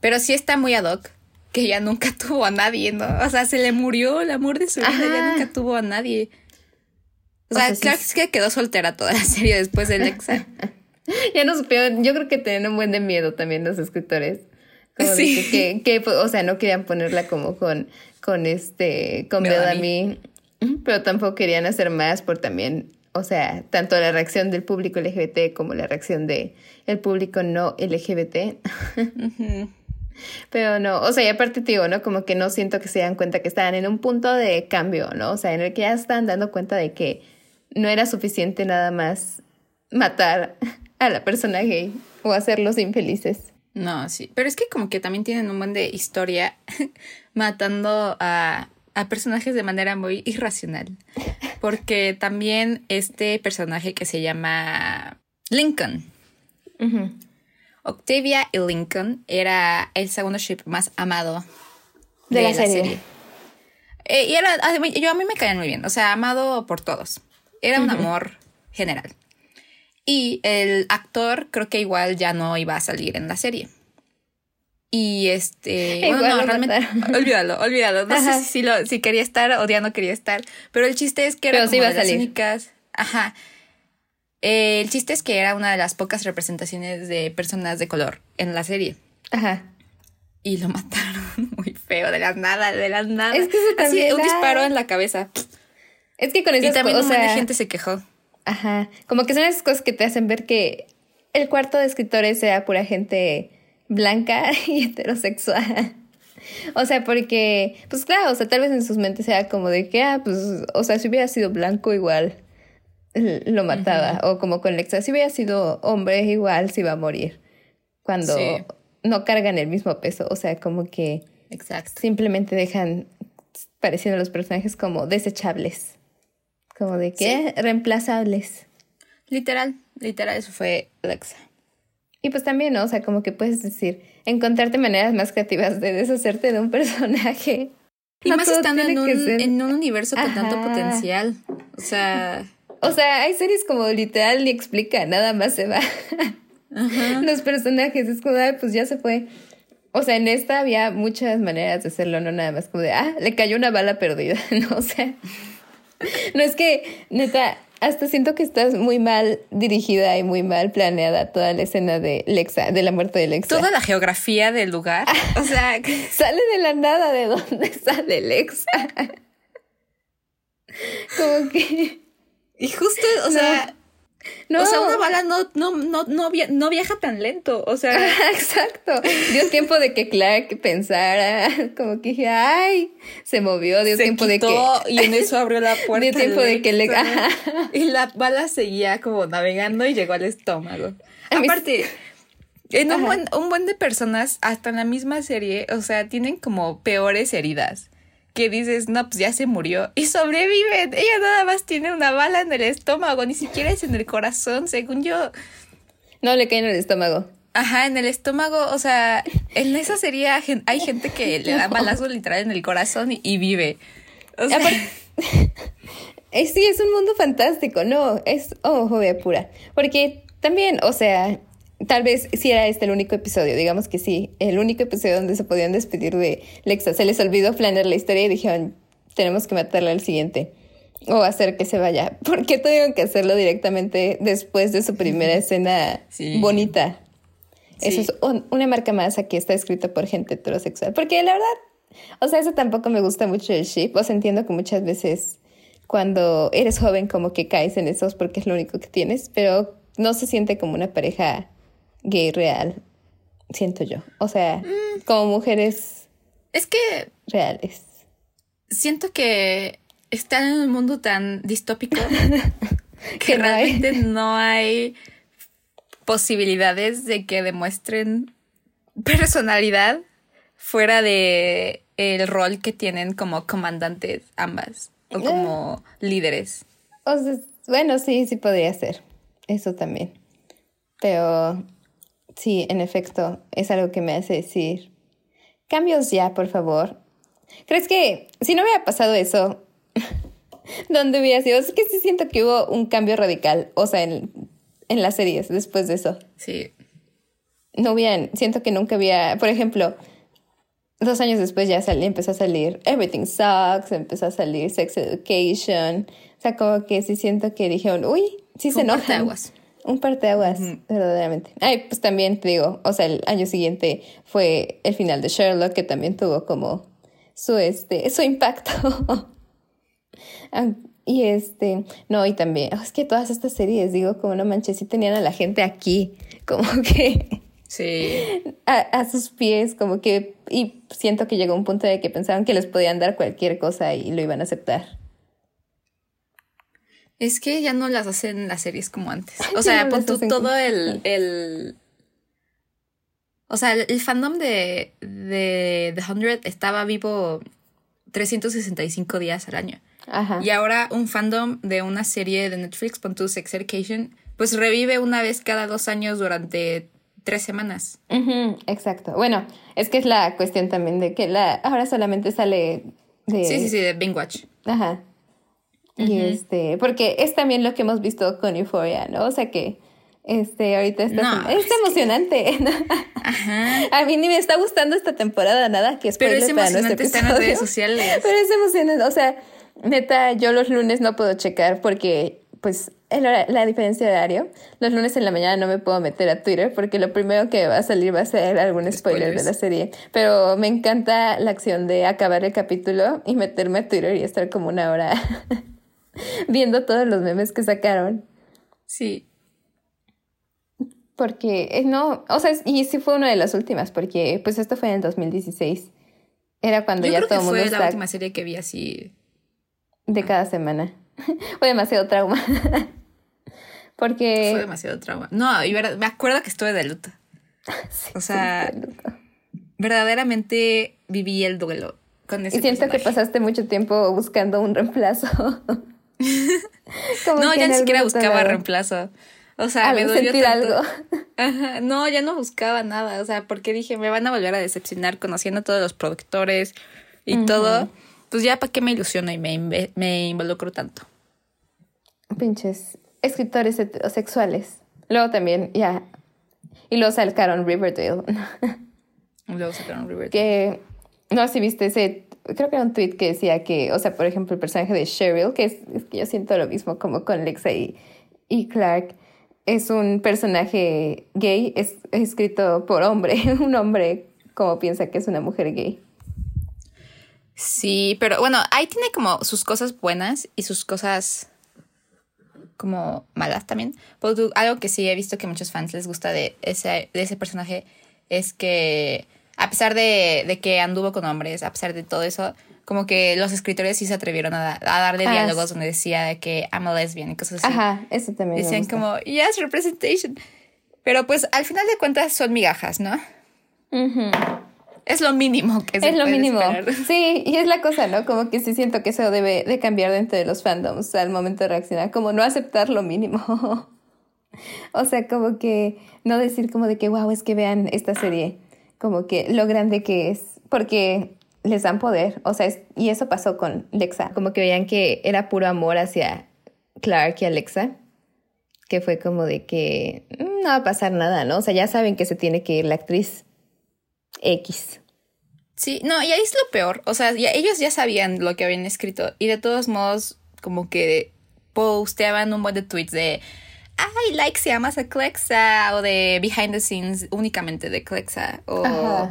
pero sí está muy ad hoc que ella nunca (laughs) tuvo a nadie, ¿no? O sea, se le murió el amor de su vida, ella nunca tuvo a nadie. O O sea, sea, sí es- es que quedó soltera toda la (laughs) serie después de Lexa. (laughs) Ya no supieron, yo creo que tenían un buen de miedo también los escritores. Como Sí. que, que- que, o sea, no querían ponerla como con, con este, con Bellamy. Pero tampoco querían hacer más por también, o sea, tanto la reacción del público LGBT como la reacción de el público no LGBT. Ujú. Pero no, o sea, y aparte te digo, ¿no? Como que no siento que se dan cuenta que estaban en un punto de cambio, ¿no? O sea, en el que ya están dando cuenta de que no era suficiente nada más matar a la persona gay o hacerlos infelices. No, sí. Pero es que como que también tienen un buen de historia (laughs) matando a, a personajes de manera muy irracional. Porque también este personaje que se llama Lincoln. Octavia y Lincoln era el segundo ship más amado de, la, serie. Eh, y era, yo a mí me caían muy bien, o sea, amado por todos. Era un amor general. Y el actor creo que igual ya no iba a salir en la serie. Y este, (laughs) bueno, no, realmente, olvídalo, olvídalo. No sé si, lo, si quería estar o ya no quería estar. Pero el chiste es que era como de las únicas. Ajá. Eh, el chiste es que era una de las pocas representaciones de personas de color en la serie. Ajá. Y lo (laughs) mataron muy feo, de la nada, de la nada. Es que se también un disparo en la cabeza. Es que con esas Y también montón de gente se quejó. Ajá. Como que son esas cosas que te hacen ver que el cuarto de escritores sea pura gente blanca (laughs) y heterosexual. O sea, porque, pues claro, o sea, tal vez en sus mentes sea como de que, ah, pues, o sea, si hubiera sido blanco igual (laughs) lo mataba. O como con Lexa, si hubiera sido hombre igual se iba a morir. Cuando no cargan el mismo peso. O sea, como que Exacto. simplemente dejan pareciendo los personajes como desechables. Como de que reemplazables. Literal, literal, eso fue Lexa. Y pues también, ¿no? O sea, como que puedes decir, encontrarte maneras más creativas de deshacerte de un (laughs) personaje. Y más estando en un, en un, universo con tanto potencial. O sea. O sea, hay series como literal ni explica, nada más se va. Los personajes, es como, pues ya se fue. O sea, en esta había muchas maneras de hacerlo, no nada más como de, ah, le cayó una bala perdida, (laughs) ¿no? O sea, no es que, neta, hasta siento que estás muy mal dirigida y muy mal planeada toda la escena de Lexa, de la muerte de Lexa. Toda la geografía del lugar. o sea, (laughs) sale de la nada de dónde (laughs) sale Lexa. Como que. Y justo, o sea, no. O sea, una bala no, no, no, no, no viaja tan lento. O sea. (laughs) Exacto. Dio tiempo de que Clark pensara. (laughs) Como que dije, ay, se movió. Dio tiempo de que. Y en eso abrió la (laughs) puerta. Dio tiempo de que le. Y la bala seguía como navegando y llegó al estómago. Aparte. En un buen, un buen de personas, hasta en la misma serie, o sea, tienen como peores heridas que dices, no, pues ya se murió y sobreviven. Ella nada más tiene una bala en el estómago, ni siquiera es en el corazón, según yo. No, le cae en el estómago. Ajá, en el estómago, o sea, en esa serie hay gente que (laughs) le da balazo literal en el corazón y, vive. O sea, (laughs) sí, es un mundo fantástico, no, es homofobia pura. Porque también, o sea, tal vez si era este el único episodio, digamos que sí, el único episodio donde se podían despedir de Lexa. Se les olvidó planear la historia y dijeron, tenemos que matarla al siguiente o hacer que se vaya. (laughs) ¿Por qué tuvieron que hacerlo directamente después de su primera (laughs) escena bonita? Eso es una marca más aquí está escrito por gente heterosexual. Porque la verdad, o sea, eso tampoco me gusta mucho el ship. O sea, entiendo que muchas veces cuando eres joven como que caes en esos porque es lo único que tienes, pero no se siente como una pareja gay real, siento yo. O sea, mm. como mujeres. Es que. Reales. Siento que están en un mundo tan distópico (laughs) que, realmente no hay posibilidades de que demuestren personalidad fuera de el rol que tienen como comandantes ambas o eh. como líderes. O sea, bueno, sí, sí podría ser. Eso también. Pero Sí, en efecto, es algo que me hace decir, cambios ya, por favor. ¿Crees que si no hubiera pasado eso, (laughs) dónde hubiera sido? Es que sí siento que hubo un cambio radical, o sea, en, en las series después de eso. Sí. No hubieran, siento que nunca había, por ejemplo, dos años después ya salí, empezó a salir Everything Sucks, empezó a salir Sex Education. O sea, como que sí siento que dijeron, uy, sí se enojan. Un parteaguas, aguas verdaderamente. Ay, pues también te digo, o sea, el año siguiente fue el final de Sherlock, que también tuvo como su, este, su impacto. (laughs) y este, no, y también, es que todas estas series, digo, como no manches, sí tenían a la gente aquí, (laughs) como que... Sí. A, sus pies, como que, y siento que llegó un punto de que pensaban que les podían dar cualquier cosa y lo iban a aceptar. Es que ya no las hacen las series como antes. O sea, no todo el, el, O sea, el, fandom de, de The Hundred estaba vivo 365 días al año. Ajá. Y ahora un fandom de una serie de Netflix, pon tu Sex Education, pues revive una vez cada dos años durante tres semanas. exacto. Bueno, es que es la cuestión también de que la ahora solamente sale de... Sí, sí, sí, de Bing Watch. Ajá. Y este, porque es también lo que hemos visto con Euphoria, ¿no? O sea que este, ahorita está es emocionante. (laughs) Ajá. A mí ni me está gustando esta temporada, nada que Pero es emocionante estar en las redes sociales. Pero es emocionante, o sea, neta, yo los lunes no puedo checar porque pues la, diferencia de horario. Los lunes en la mañana no me puedo meter a Twitter porque lo primero que va a salir va a ser algún spoiler de la serie. Pero me encanta la acción de acabar el capítulo y meterme a Twitter y estar como una hora (laughs) (laughs) viendo todos los memes que sacaron. Sí. Porque, eh, no, o sea, y sí fue una de las últimas, porque pues esto fue en el 2016. Era cuando ya todo el mundo. Fue la última serie que vi así. De cada semana. (laughs) fue demasiado trauma. (laughs) Porque. Fue demasiado trauma. No, y me acuerdo que estuve de luto. o sea, verdaderamente viví el duelo con ese Y siento que pasaste mucho tiempo buscando un reemplazo. No, ya ni siquiera buscaba reemplazo. O sea, me dolió sentir algo. (laughs) No, ya no buscaba nada. O sea, porque dije, me van a volver a decepcionar conociendo a todos los productores y todo. Pues ya, ¿para qué me ilusiono y me, me involucro tanto? Pinches escritores heterosexuales. Luego también, ya. Y luego sacaron Riverdale. (laughs) luego sacaron Riverdale. Que, no sé si viste ese, creo que era un tweet que decía que, o sea, por ejemplo, el personaje de Cheryl, que es, que yo siento lo mismo como con Lexa y, y Clark, es un personaje gay, es, escrito por hombre, (laughs) un hombre como piensa que es una mujer gay. Sí, pero bueno, ahí tiene como sus cosas buenas y sus cosas como malas también. algo que sí he visto que a muchos fans les gusta de ese, de ese personaje es que a pesar de, que anduvo con hombres, a pesar de todo eso, como que los escritores sí se atrevieron a, darle ah, diálogos donde decía que I'm a lesbian y cosas así. Ajá, eso también. Decían como, yes, representation. Pero pues al final de cuentas son migajas, ¿no? Es lo mínimo que se Es lo mínimo. (laughs) Sí, y es la cosa, ¿no? Como que sí siento que eso debe de cambiar dentro de los fandoms al momento de reaccionar, como no aceptar lo mínimo. (laughs) o sea, como que no decir como de que, wow, es que vean esta serie, como que lo grande que es, porque les dan poder, o sea, y eso pasó con Lexa, como que veían que era puro amor hacia Clark y Alexa, que fue como de que mm, no va a pasar nada, ¿no? O sea, ya saben que se tiene que ir la actriz X. Sí, no, y ahí es lo peor. O sea, ellos ya sabían lo que habían escrito y de todos modos, como que posteaban un buen de tweets de ay, like si amas a Clexa o de behind the scenes únicamente de Clexa o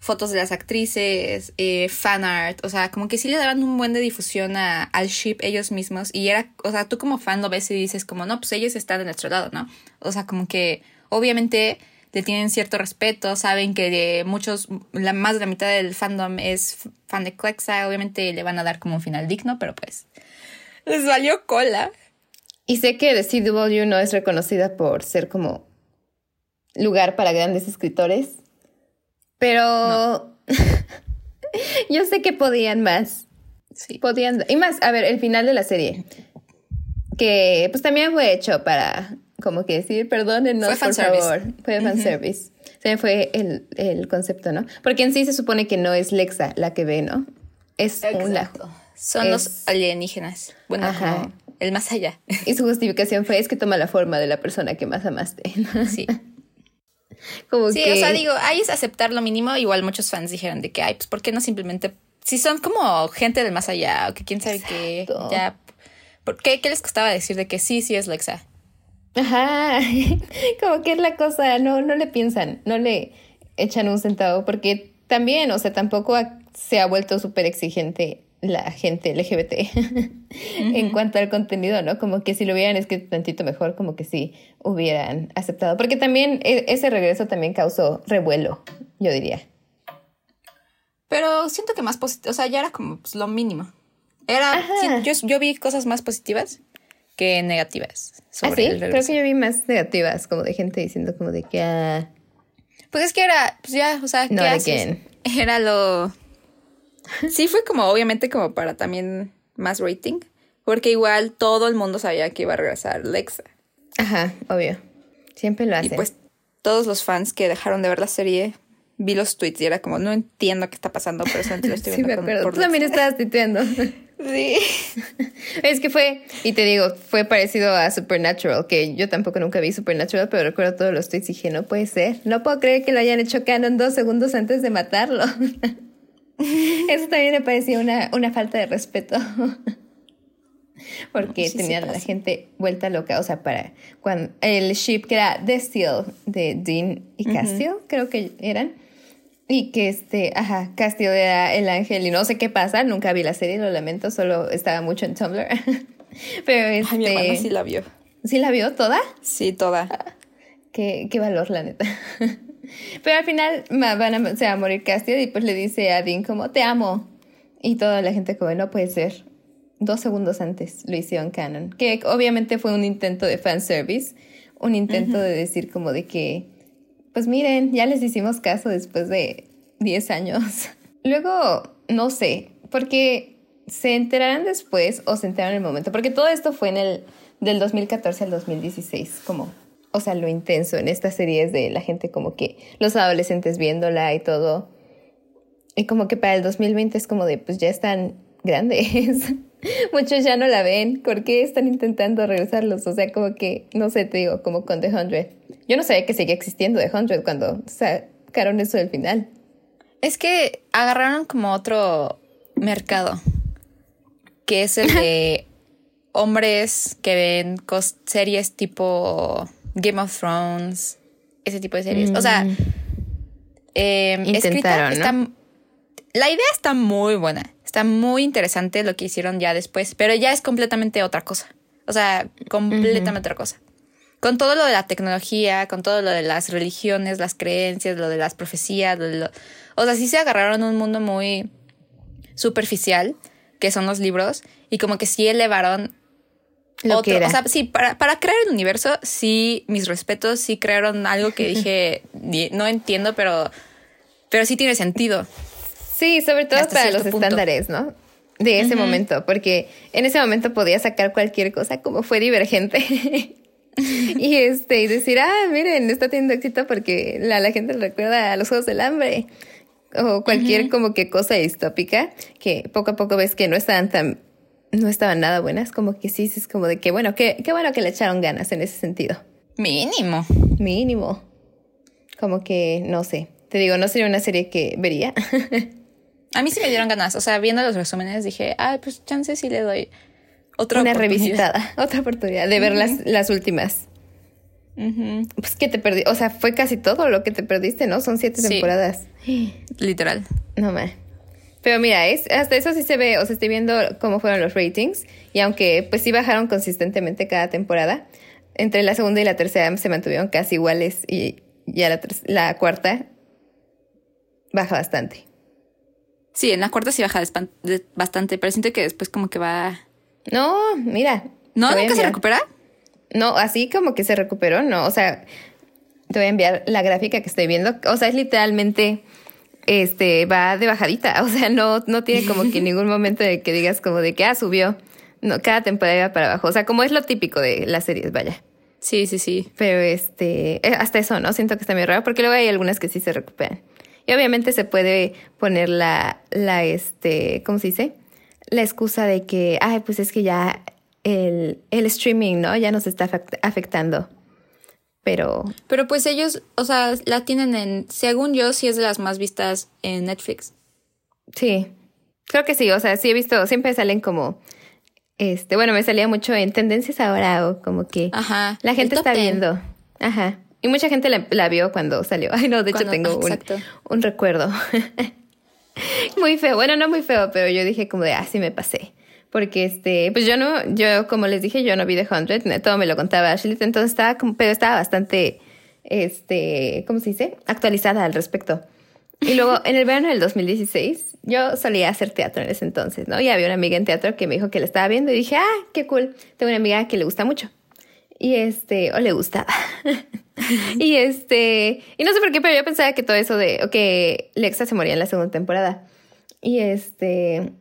fotos de las actrices, eh, fan art, o sea, como que sí le daban un buen de difusión a, al ship ellos mismos y era, o sea, tú como fan lo ves y dices como, no, pues ellos están de nuestro lado, ¿no? O sea, como que obviamente le tienen cierto respeto, saben que muchos, la, más de la mitad del fandom es fan de Clexa, obviamente le van a dar como un final digno, pero pues les valió cola. Y sé que The CW no es reconocida por ser como lugar para grandes escritores, pero (laughs) yo sé que podían más. Sí. Podían. Y más, a ver, el final de la serie. Que pues también fue hecho para como que decir, perdónenos, por favor. Fue fanservice. Se fue el, el, concepto, ¿no? Porque en sí se supone que no es Lexa la que ve, ¿no? Es Exacto. Son los alienígenas. Bueno, el más allá. (laughs) Y su justificación fue, es que toma la forma de la persona que más amaste. Sí. (laughs) Como sí, o sea, digo, ahí es aceptar lo mínimo. Igual muchos fans dijeron de que, ay, pues, ¿por qué no simplemente... Si son como gente del más allá o que quién sabe qué, ya... ¿por qué, ¿Qué les costaba decir de que sí, sí es Lexa? Ajá, (laughs) como que es la cosa, no, no le piensan, no le echan un centavo, porque también, o sea, tampoco se ha vuelto súper exigente la gente LGBT (laughs) en cuanto al contenido, ¿no? Como que si lo hubieran escrito tantito mejor, como que sí hubieran aceptado. Porque también e, ese regreso también causó revuelo, yo diría. Pero siento que más positivo, o sea, ya era como pues, lo mínimo. Era, yo, yo, vi cosas más positivas que negativas. Sobre ¿Ah, sí? Creo que yo vi más negativas, como de gente diciendo como de que... Ah, pues es que era, pues ya, o sea, ¿qué haces? (laughs) Era lo... Sí fue como, obviamente, como para también más rating. Porque igual todo el mundo sabía que iba a regresar Lexa. Ajá, obvio. Siempre lo hacen. Y pues todos los fans que dejaron de ver la serie vi los tweets y era como, no entiendo qué está pasando, pero solamente lo (laughs) estoy viendo. sí, me acuerdo. Tú también estabas tuiteando. (laughs) sí. (laughs) Es que fue, y te digo, fue parecido a Supernatural, que yo tampoco nunca vi Supernatural, pero recuerdo todos los tweets y dije, no puede ser. No puedo creer que lo hayan hecho canon dos segundos antes de matarlo. (laughs) Eso también me parecía una, una falta de respeto. (laughs) Porque tenían a la gente vuelta loca, o sea, para cuando el ship que era Destil de Dean y Castiel, creo que eran, y que este, ajá, Castillo era el ángel y no sé qué pasa, nunca vi la serie, lo lamento, solo estaba mucho en Tumblr. (laughs) Pero este... mi hermana sí la vio. ¿Sí la vio toda? Sí, toda. qué, qué valor, la neta. Pero al final van a, se va a morir Castillo y pues le dice a Dean como, te amo. Y toda la gente como, no puede ser. Dos segundos antes lo hicieron canon. Que obviamente fue un intento de fanservice. Un intento de decir como de que pues miren, ya les hicimos caso después de 10 años. (laughs) Luego, no sé, porque se enterarán después o se enteraron en el momento, porque todo esto fue en el del 2014 al 2016, como, o sea, lo intenso en estas series de la gente como que los adolescentes viéndola y todo. Y como que para el 2020 es como de, pues ya están grandes. (laughs) Muchos ya no la ven. ¿Por qué están intentando regresarlos? O sea, como que, no sé, te digo, como con The Hundred. Yo no sabía que seguía existiendo The Hundred cuando sacaron eso del final. Es que agarraron como otro mercado, que es el de (laughs) hombres que ven series tipo Game of Thrones, ese tipo de series. O sea, eh, Intentaron, la idea está muy buena. Está muy interesante lo que hicieron ya después, pero ya es completamente otra cosa. O sea, completamente otra cosa. Con todo lo de la tecnología, con todo lo de las religiones, las creencias, lo de las profecías, o sea, sí se agarraron un mundo muy superficial, que son los libros, y como que sí elevaron lo otro. O sea, sí, para, para crear el universo, sí, mis respetos, sí crearon algo que (laughs) dije, no entiendo, pero, pero sí tiene sentido. Sí, sobre todo para los estándares, ¿no? De ese momento, porque en ese momento podía sacar cualquier cosa como fue divergente. (laughs) y este, y decir, ah, miren, está teniendo éxito porque la, la gente recuerda a los Juegos del Hambre. O cualquier como que cosa distópica que poco a poco ves que no estaban tan, no estaban nada buenas, como que sí, es como de que bueno, qué, qué bueno que le echaron ganas en ese sentido. Mínimo. Mínimo. Como que, no sé. Te digo, no sería una serie que vería. (laughs) A mí sí me dieron ganas. O sea, viendo los resúmenes dije, ah, pues chance sí le doy otra Una revisitada, (laughs) otra oportunidad de ver las, las últimas. Pues que te perdí, o sea, fue casi todo lo que te perdiste, ¿no? Son siete temporadas. Literal. No más. Pero mira, es, hasta eso sí se ve, o sea, estoy viendo cómo fueron los ratings y aunque pues sí bajaron consistentemente cada temporada, entre la segunda y la tercera se mantuvieron casi iguales y ya la, la cuarta baja bastante. Sí, en la cuarta sí baja bastante, pero siento que después como que va... No, mira. ¿No? ¿Nunca se recupera? No, así como que se recuperó, no. O sea, te voy a enviar la gráfica que estoy viendo. O sea, es literalmente, este, va de bajadita. (laughs) O sea, no, no tiene como que (laughs) ningún momento de que digas como de que, ah, subió. No, cada temporada va para abajo. O sea, como es lo típico de las series, vaya. Sí, sí, sí. Pero este, eh, hasta eso, ¿no? Siento que está muy raro porque luego hay algunas que sí se recuperan. Y obviamente se puede poner la, la, este, ¿cómo se dice? La excusa de que, ay, pues es que ya el, el streaming, ¿no? Ya nos está afectando. Pero... Pero pues ellos, o sea, la tienen en, según yo, sí es de las más vistas en Netflix. Sí, creo que sí, o sea, sí he visto, siempre salen como, este, bueno, me salía mucho en tendencias ahora o como que Ajá, la gente está viendo. Ajá. Y mucha gente la, vio cuando salió. (laughs) Ay, no, de hecho tengo un, un, recuerdo. (laughs) muy feo. Bueno, no muy feo, pero yo dije como de, ah, sí me pasé. Porque este, pues yo no, yo como les dije, yo no vi The Hundred, todo me lo contaba Ashley, entonces estaba pero estaba bastante, este, ¿cómo se dice? Actualizada al respecto. Y luego en el verano del 2016, yo solía hacer teatro en ese entonces, ¿no? Y había una amiga en teatro que me dijo que la estaba viendo y dije, ah, qué cool. Tengo una amiga que le gusta mucho. Y este, o le gustaba. (laughs) y este, y no sé por qué, pero yo pensaba que todo eso de, que Lexa se moría en la segunda temporada. Y este,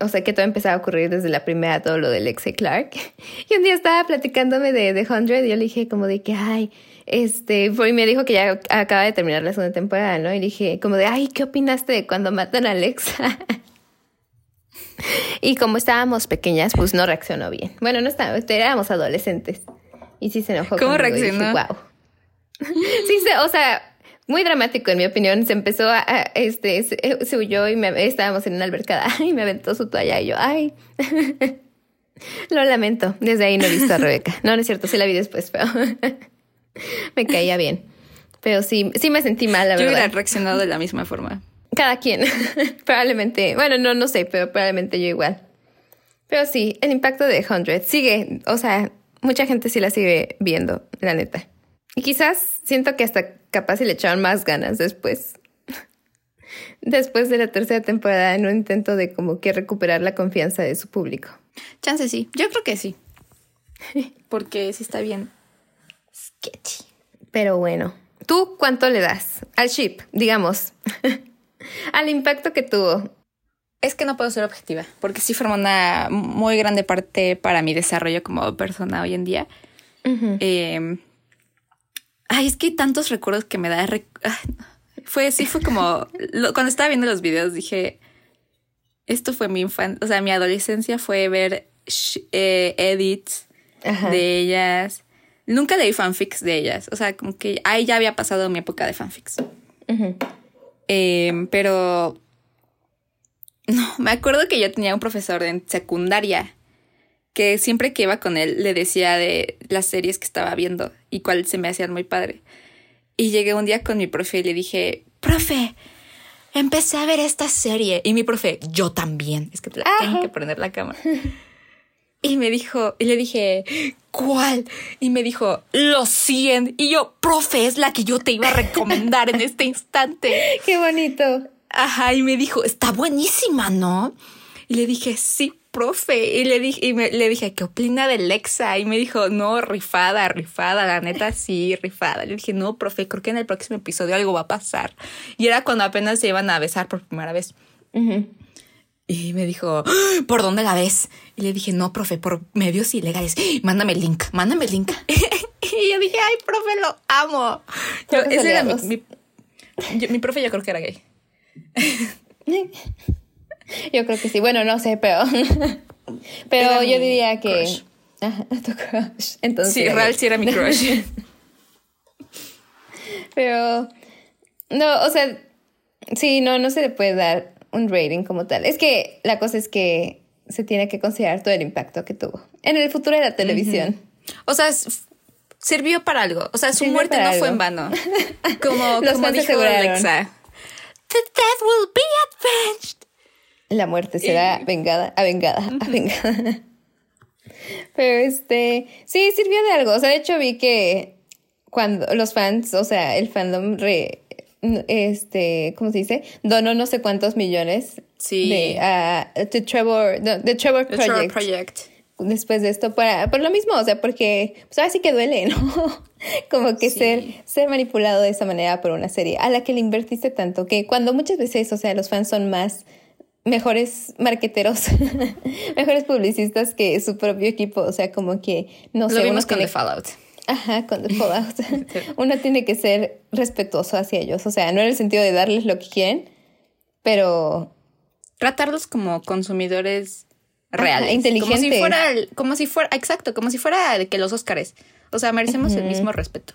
o sea, que todo empezaba a ocurrir desde la primera, todo lo de Lexa y Clark. (laughs) Y un día estaba platicándome de The Hundred y yo le dije como de que, ay, este, y me dijo que ya acaba de terminar la segunda temporada, ¿no? Y dije como de, ay, ¿qué opinaste de cuando matan a Alexa? (laughs) y como estábamos pequeñas, pues no reaccionó bien. Bueno, no estábamos, éramos adolescentes. Y sí se enojó. ¿Cómo reaccionó? wow. (laughs) sí, se, o sea, muy dramático en mi opinión. Se empezó a, este, se, huyó y me, estábamos en una albercada (laughs) y me aventó su toalla y yo, ay. (laughs) Lo lamento. Desde ahí no he visto a Rebeca. No, no es cierto, sí la vi después, pero (laughs) me caía bien. Pero sí, sí me sentí mal, la verdad. Yo hubiera reaccionado de la misma forma. Cada quien. probablemente, bueno, no, no sé, pero probablemente yo igual. Pero sí, el impacto de Hundred sigue, o sea, mucha gente sí la sigue viendo, la neta. Y quizás siento que hasta capaz se le echaron más ganas después. (laughs) después de la tercera temporada en un intento de como que recuperar la confianza de su público. Chance sí, yo creo que sí. (laughs) Porque sí está bien sketchy. Pero bueno, ¿tú cuánto le das al ship, digamos? (laughs) al impacto que tuvo. Es que no puedo ser objetiva, porque sí forma una muy grande parte para mi desarrollo como persona hoy en día. Ay, es que hay tantos recuerdos que me da. fue, sí, fue como. cuando estaba viendo los videos dije. Esto fue mi infancia. O sea, mi adolescencia fue ver eh, edits de ellas. Nunca leí fanfics de ellas. O sea, como que ahí ya había pasado mi época de fanfics. Em, pero no, me acuerdo que yo tenía un profesor en secundaria que siempre que iba con él le decía de las series que estaba viendo y cuáles se me hacían muy padre. Y llegué un día con mi profe y le dije, profe, empecé a ver esta serie. Y mi profe, yo también. Es que te la tengo que poner la cámara. Y me dijo, y le dije, ¿cuál? Y me dijo, Los 100. Y yo, profe, es la que yo te iba a recomendar en este instante. (laughs) Qué bonito. Ajá, y me dijo, está buenísima, ¿no? Y le dije, sí, profe. Y le dije, y le dije, ¿qué opina de Lexa? Y me dijo, no, rifada, rifada, la neta (laughs) sí, rifada. Le dije, no, profe, creo que en el próximo episodio algo va a pasar. Y era cuando apenas se iban a besar por primera vez. Y me dijo, ¿por dónde la ves? Y le dije, no, profe, por medios ilegales. Mándame el link, mándame el link. (laughs) y yo dije, ay, profe, lo amo. ese era mi, mi profe yo creo que era gay. (laughs) (laughs) yo creo que sí. Bueno, no sé, pero. (laughs) pero yo diría que. (laughs) tu crush. Entonces, sí, real sí era mi crush. pero. No, o sea. Sí, no, no se le puede dar un rating como tal. Es que la cosa es que se tiene que considerar todo el impacto que tuvo en el futuro de la televisión. O sea, sirvió para algo. O sea, su muerte no fue en vano. Como, Los como dijo Alexa. The death will be avenged. La muerte será vengada, avengada, avengada. Pero este, sí, sirvió de algo. O sea, de hecho vi que cuando los fans, o sea, el fandom re, este, ¿cómo se dice? Donó no sé cuántos millones sí. de, uh, Trevor, the, Trevor Project. Después de esto, para, por lo mismo, o sea, porque pues ahora sí que duele, ¿no? (laughs) Como que ser, ser manipulado de esa manera por una serie a la que le invertiste tanto, que cuando muchas veces, o sea, los fans son más mejores marqueteros, (laughs) mejores publicistas que su propio equipo, o sea, como que no sé. Lo vimos con The Fallout. Ajá, con The Fallout. (laughs) (laughs) uno tiene que ser respetuoso hacia ellos, o sea, no en el sentido de darles lo que quieren, pero tratarlos como consumidores reales, inteligentes, como si fuera, como si fuera, exacto, como si fuera que los Óscares, o sea, merecemos el mismo respeto.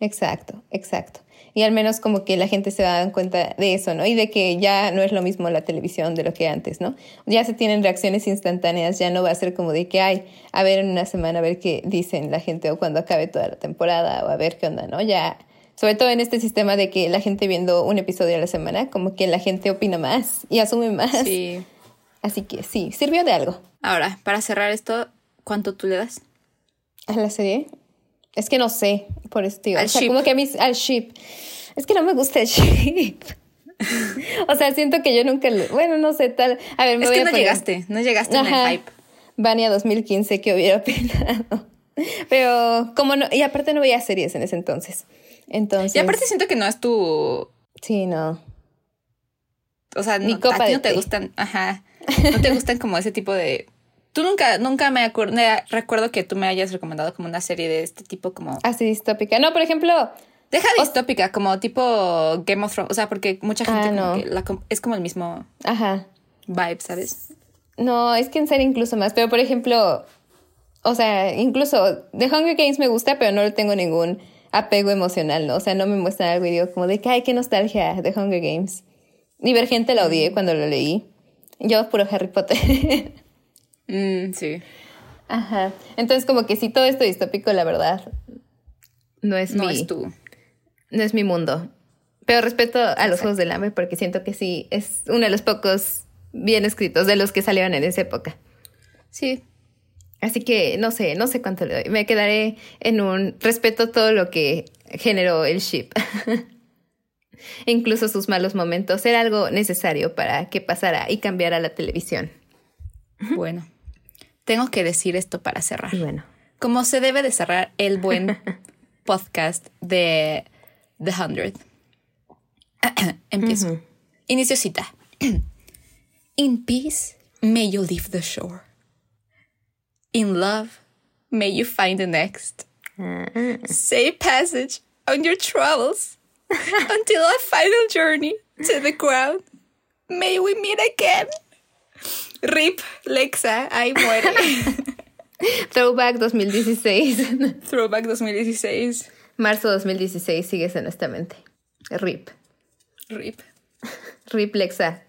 Exacto, exacto. Y al menos como que la gente se va a dar cuenta de eso, ¿no? Y de que ya no es lo mismo la televisión de lo que antes, ¿no? Ya se tienen reacciones instantáneas, ya no va a ser como de que hay, a ver en una semana, a ver qué dicen la gente o cuando acabe toda la temporada o a ver qué onda, ¿no? Ya Sobre todo en este sistema de que la gente viendo un episodio a la semana, como que la gente opina más y asume más. Sí. Así que sí, sirvió de algo. Ahora, para cerrar esto, ¿cuánto tú le das? ¿A la serie? Es que no sé, por eso. Al o sea, ship. como que a mí, al ship. Es que no me gusta el (laughs) ship. o sea, siento que yo nunca, lo- bueno, no sé, tal. A ver, me Es voy que a no poner- llegaste, no llegaste en el hype. Vania 2015 que hubiera (laughs) opinado. Pero como no, y aparte no veía series en ese entonces. Entonces. Y aparte siento que no es tu... Sí, no. O sea, no, copa a ti de no te té. gustan, ajá. No te gustan como ese tipo de... Tú nunca, nunca me acuerdo, recuerdo que tú me hayas recomendado como una serie de este tipo como... Así distópica. No, por ejemplo, Deja distópica, como tipo Game of Thrones. O sea, porque mucha gente Ah, como no. que la com- es como el mismo ajá. vibe, ¿sabes? No, es que en serio incluso más. Pero por ejemplo, o sea, incluso The Hunger Games me gusta, pero no le tengo ningún apego emocional, ¿no? O sea, no me muestran algo y digo como de que, ay, qué nostalgia The Hunger Games. Divergente la odié cuando lo leí. Yo puro Harry Potter. (laughs) Mm, sí. Ajá. Entonces, como que sí, todo esto distópico, la verdad, no es No mi, es tú. no es mi mundo. Pero respeto a los Juegos del Hambre porque siento que sí, es uno de los pocos bien escritos de los que salieron en esa época. Sí. Así que no sé, no sé cuánto le doy. Me quedaré en un respeto todo lo que generó el ship. (laughs) Incluso sus malos momentos. Era algo necesario para que pasara y cambiara la televisión. Bueno. Tengo que decir esto para cerrar. Y bueno. Como se debe de cerrar el buen (laughs) podcast de The Hundred. (clears throat) Empiezo. Inicio cita. (clears throat) In peace, may you leave the shore. In love, may you find the next. Safe passage on your travels (laughs) until our final journey to the ground. May we meet again. Rip, Lexa, ahí muere. (laughs) Throwback 2016. (laughs) Throwback 2016. Marzo 2016, sigues en nuestra mente. RIP. Rip. RIP Lexa.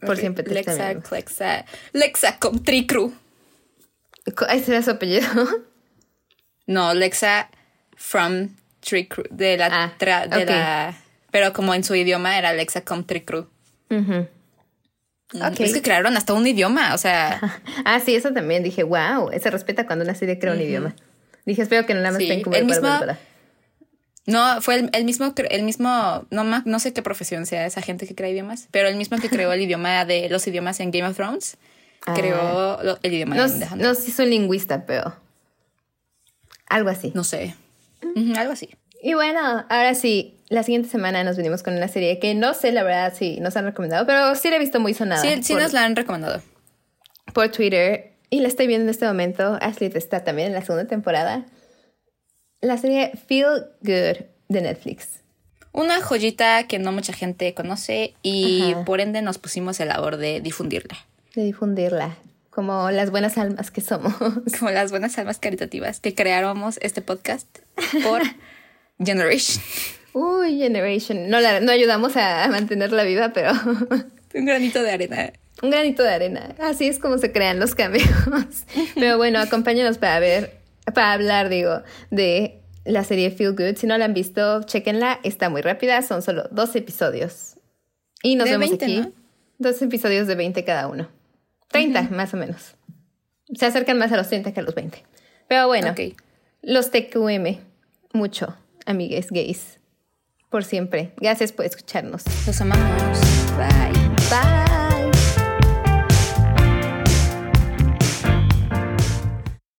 Por siempre te Lexa. Lexa, Lexa con Tricru. ¿Ese era su apellido? (laughs) No, Lexa from Tricru. De la, Ah, tra- de ok. la. Pero como en su idioma era Lexa con Tricru. Ujú. Mm, Es que crearon hasta un idioma, o sea. (laughs) Ah, sí, eso también. Dije, wow, se respeta cuando una serie crea un idioma. Dije, espero que no nada más Sí, el de mismo- Bárbara. No, fue el, el mismo, el mismo, no, no sé qué profesión sea esa gente que crea idiomas, pero el mismo que (laughs) creó el idioma de los idiomas en Game of Thrones, Ah. creó lo- el idioma No, Hundred. no sé si soy lingüista, pero algo así. No sé. Algo así. Y bueno, ahora sí, la siguiente semana nos venimos con una serie que no sé la verdad si nos han recomendado, pero sí la he visto muy sonada Sí, sí por, nos la han recomendado. por Twitter y la estoy viendo en este momento. Ashley está también en la segunda temporada. La serie Feel Good de Netflix. Una joyita que no mucha gente conoce y Ajá. por ende nos pusimos el labor de difundirla. De difundirla, como las buenas almas que somos. (laughs) Como las buenas almas caritativas que creáramos este podcast por (laughs) Generation. Uy, Generation. No, la, no ayudamos a, mantenerla viva, pero (laughs) Un granito de arena. un granito de arena. Así es como se crean los cambios. (laughs) Pero bueno, acompáñenos para ver, para hablar, digo, de la serie Feel Good. Si no la han visto, chequenla. Está muy rápida, son solo dos episodios. Y nos De vemos 20, aquí. ¿no? Dos episodios de 20 cada uno. 30, más o menos. Se acercan más a los 30 que a los 20. Pero bueno, Ok. los TQM, mucho, amigues gays. Por siempre. Gracias por escucharnos. Los amamos. Bye. Bye.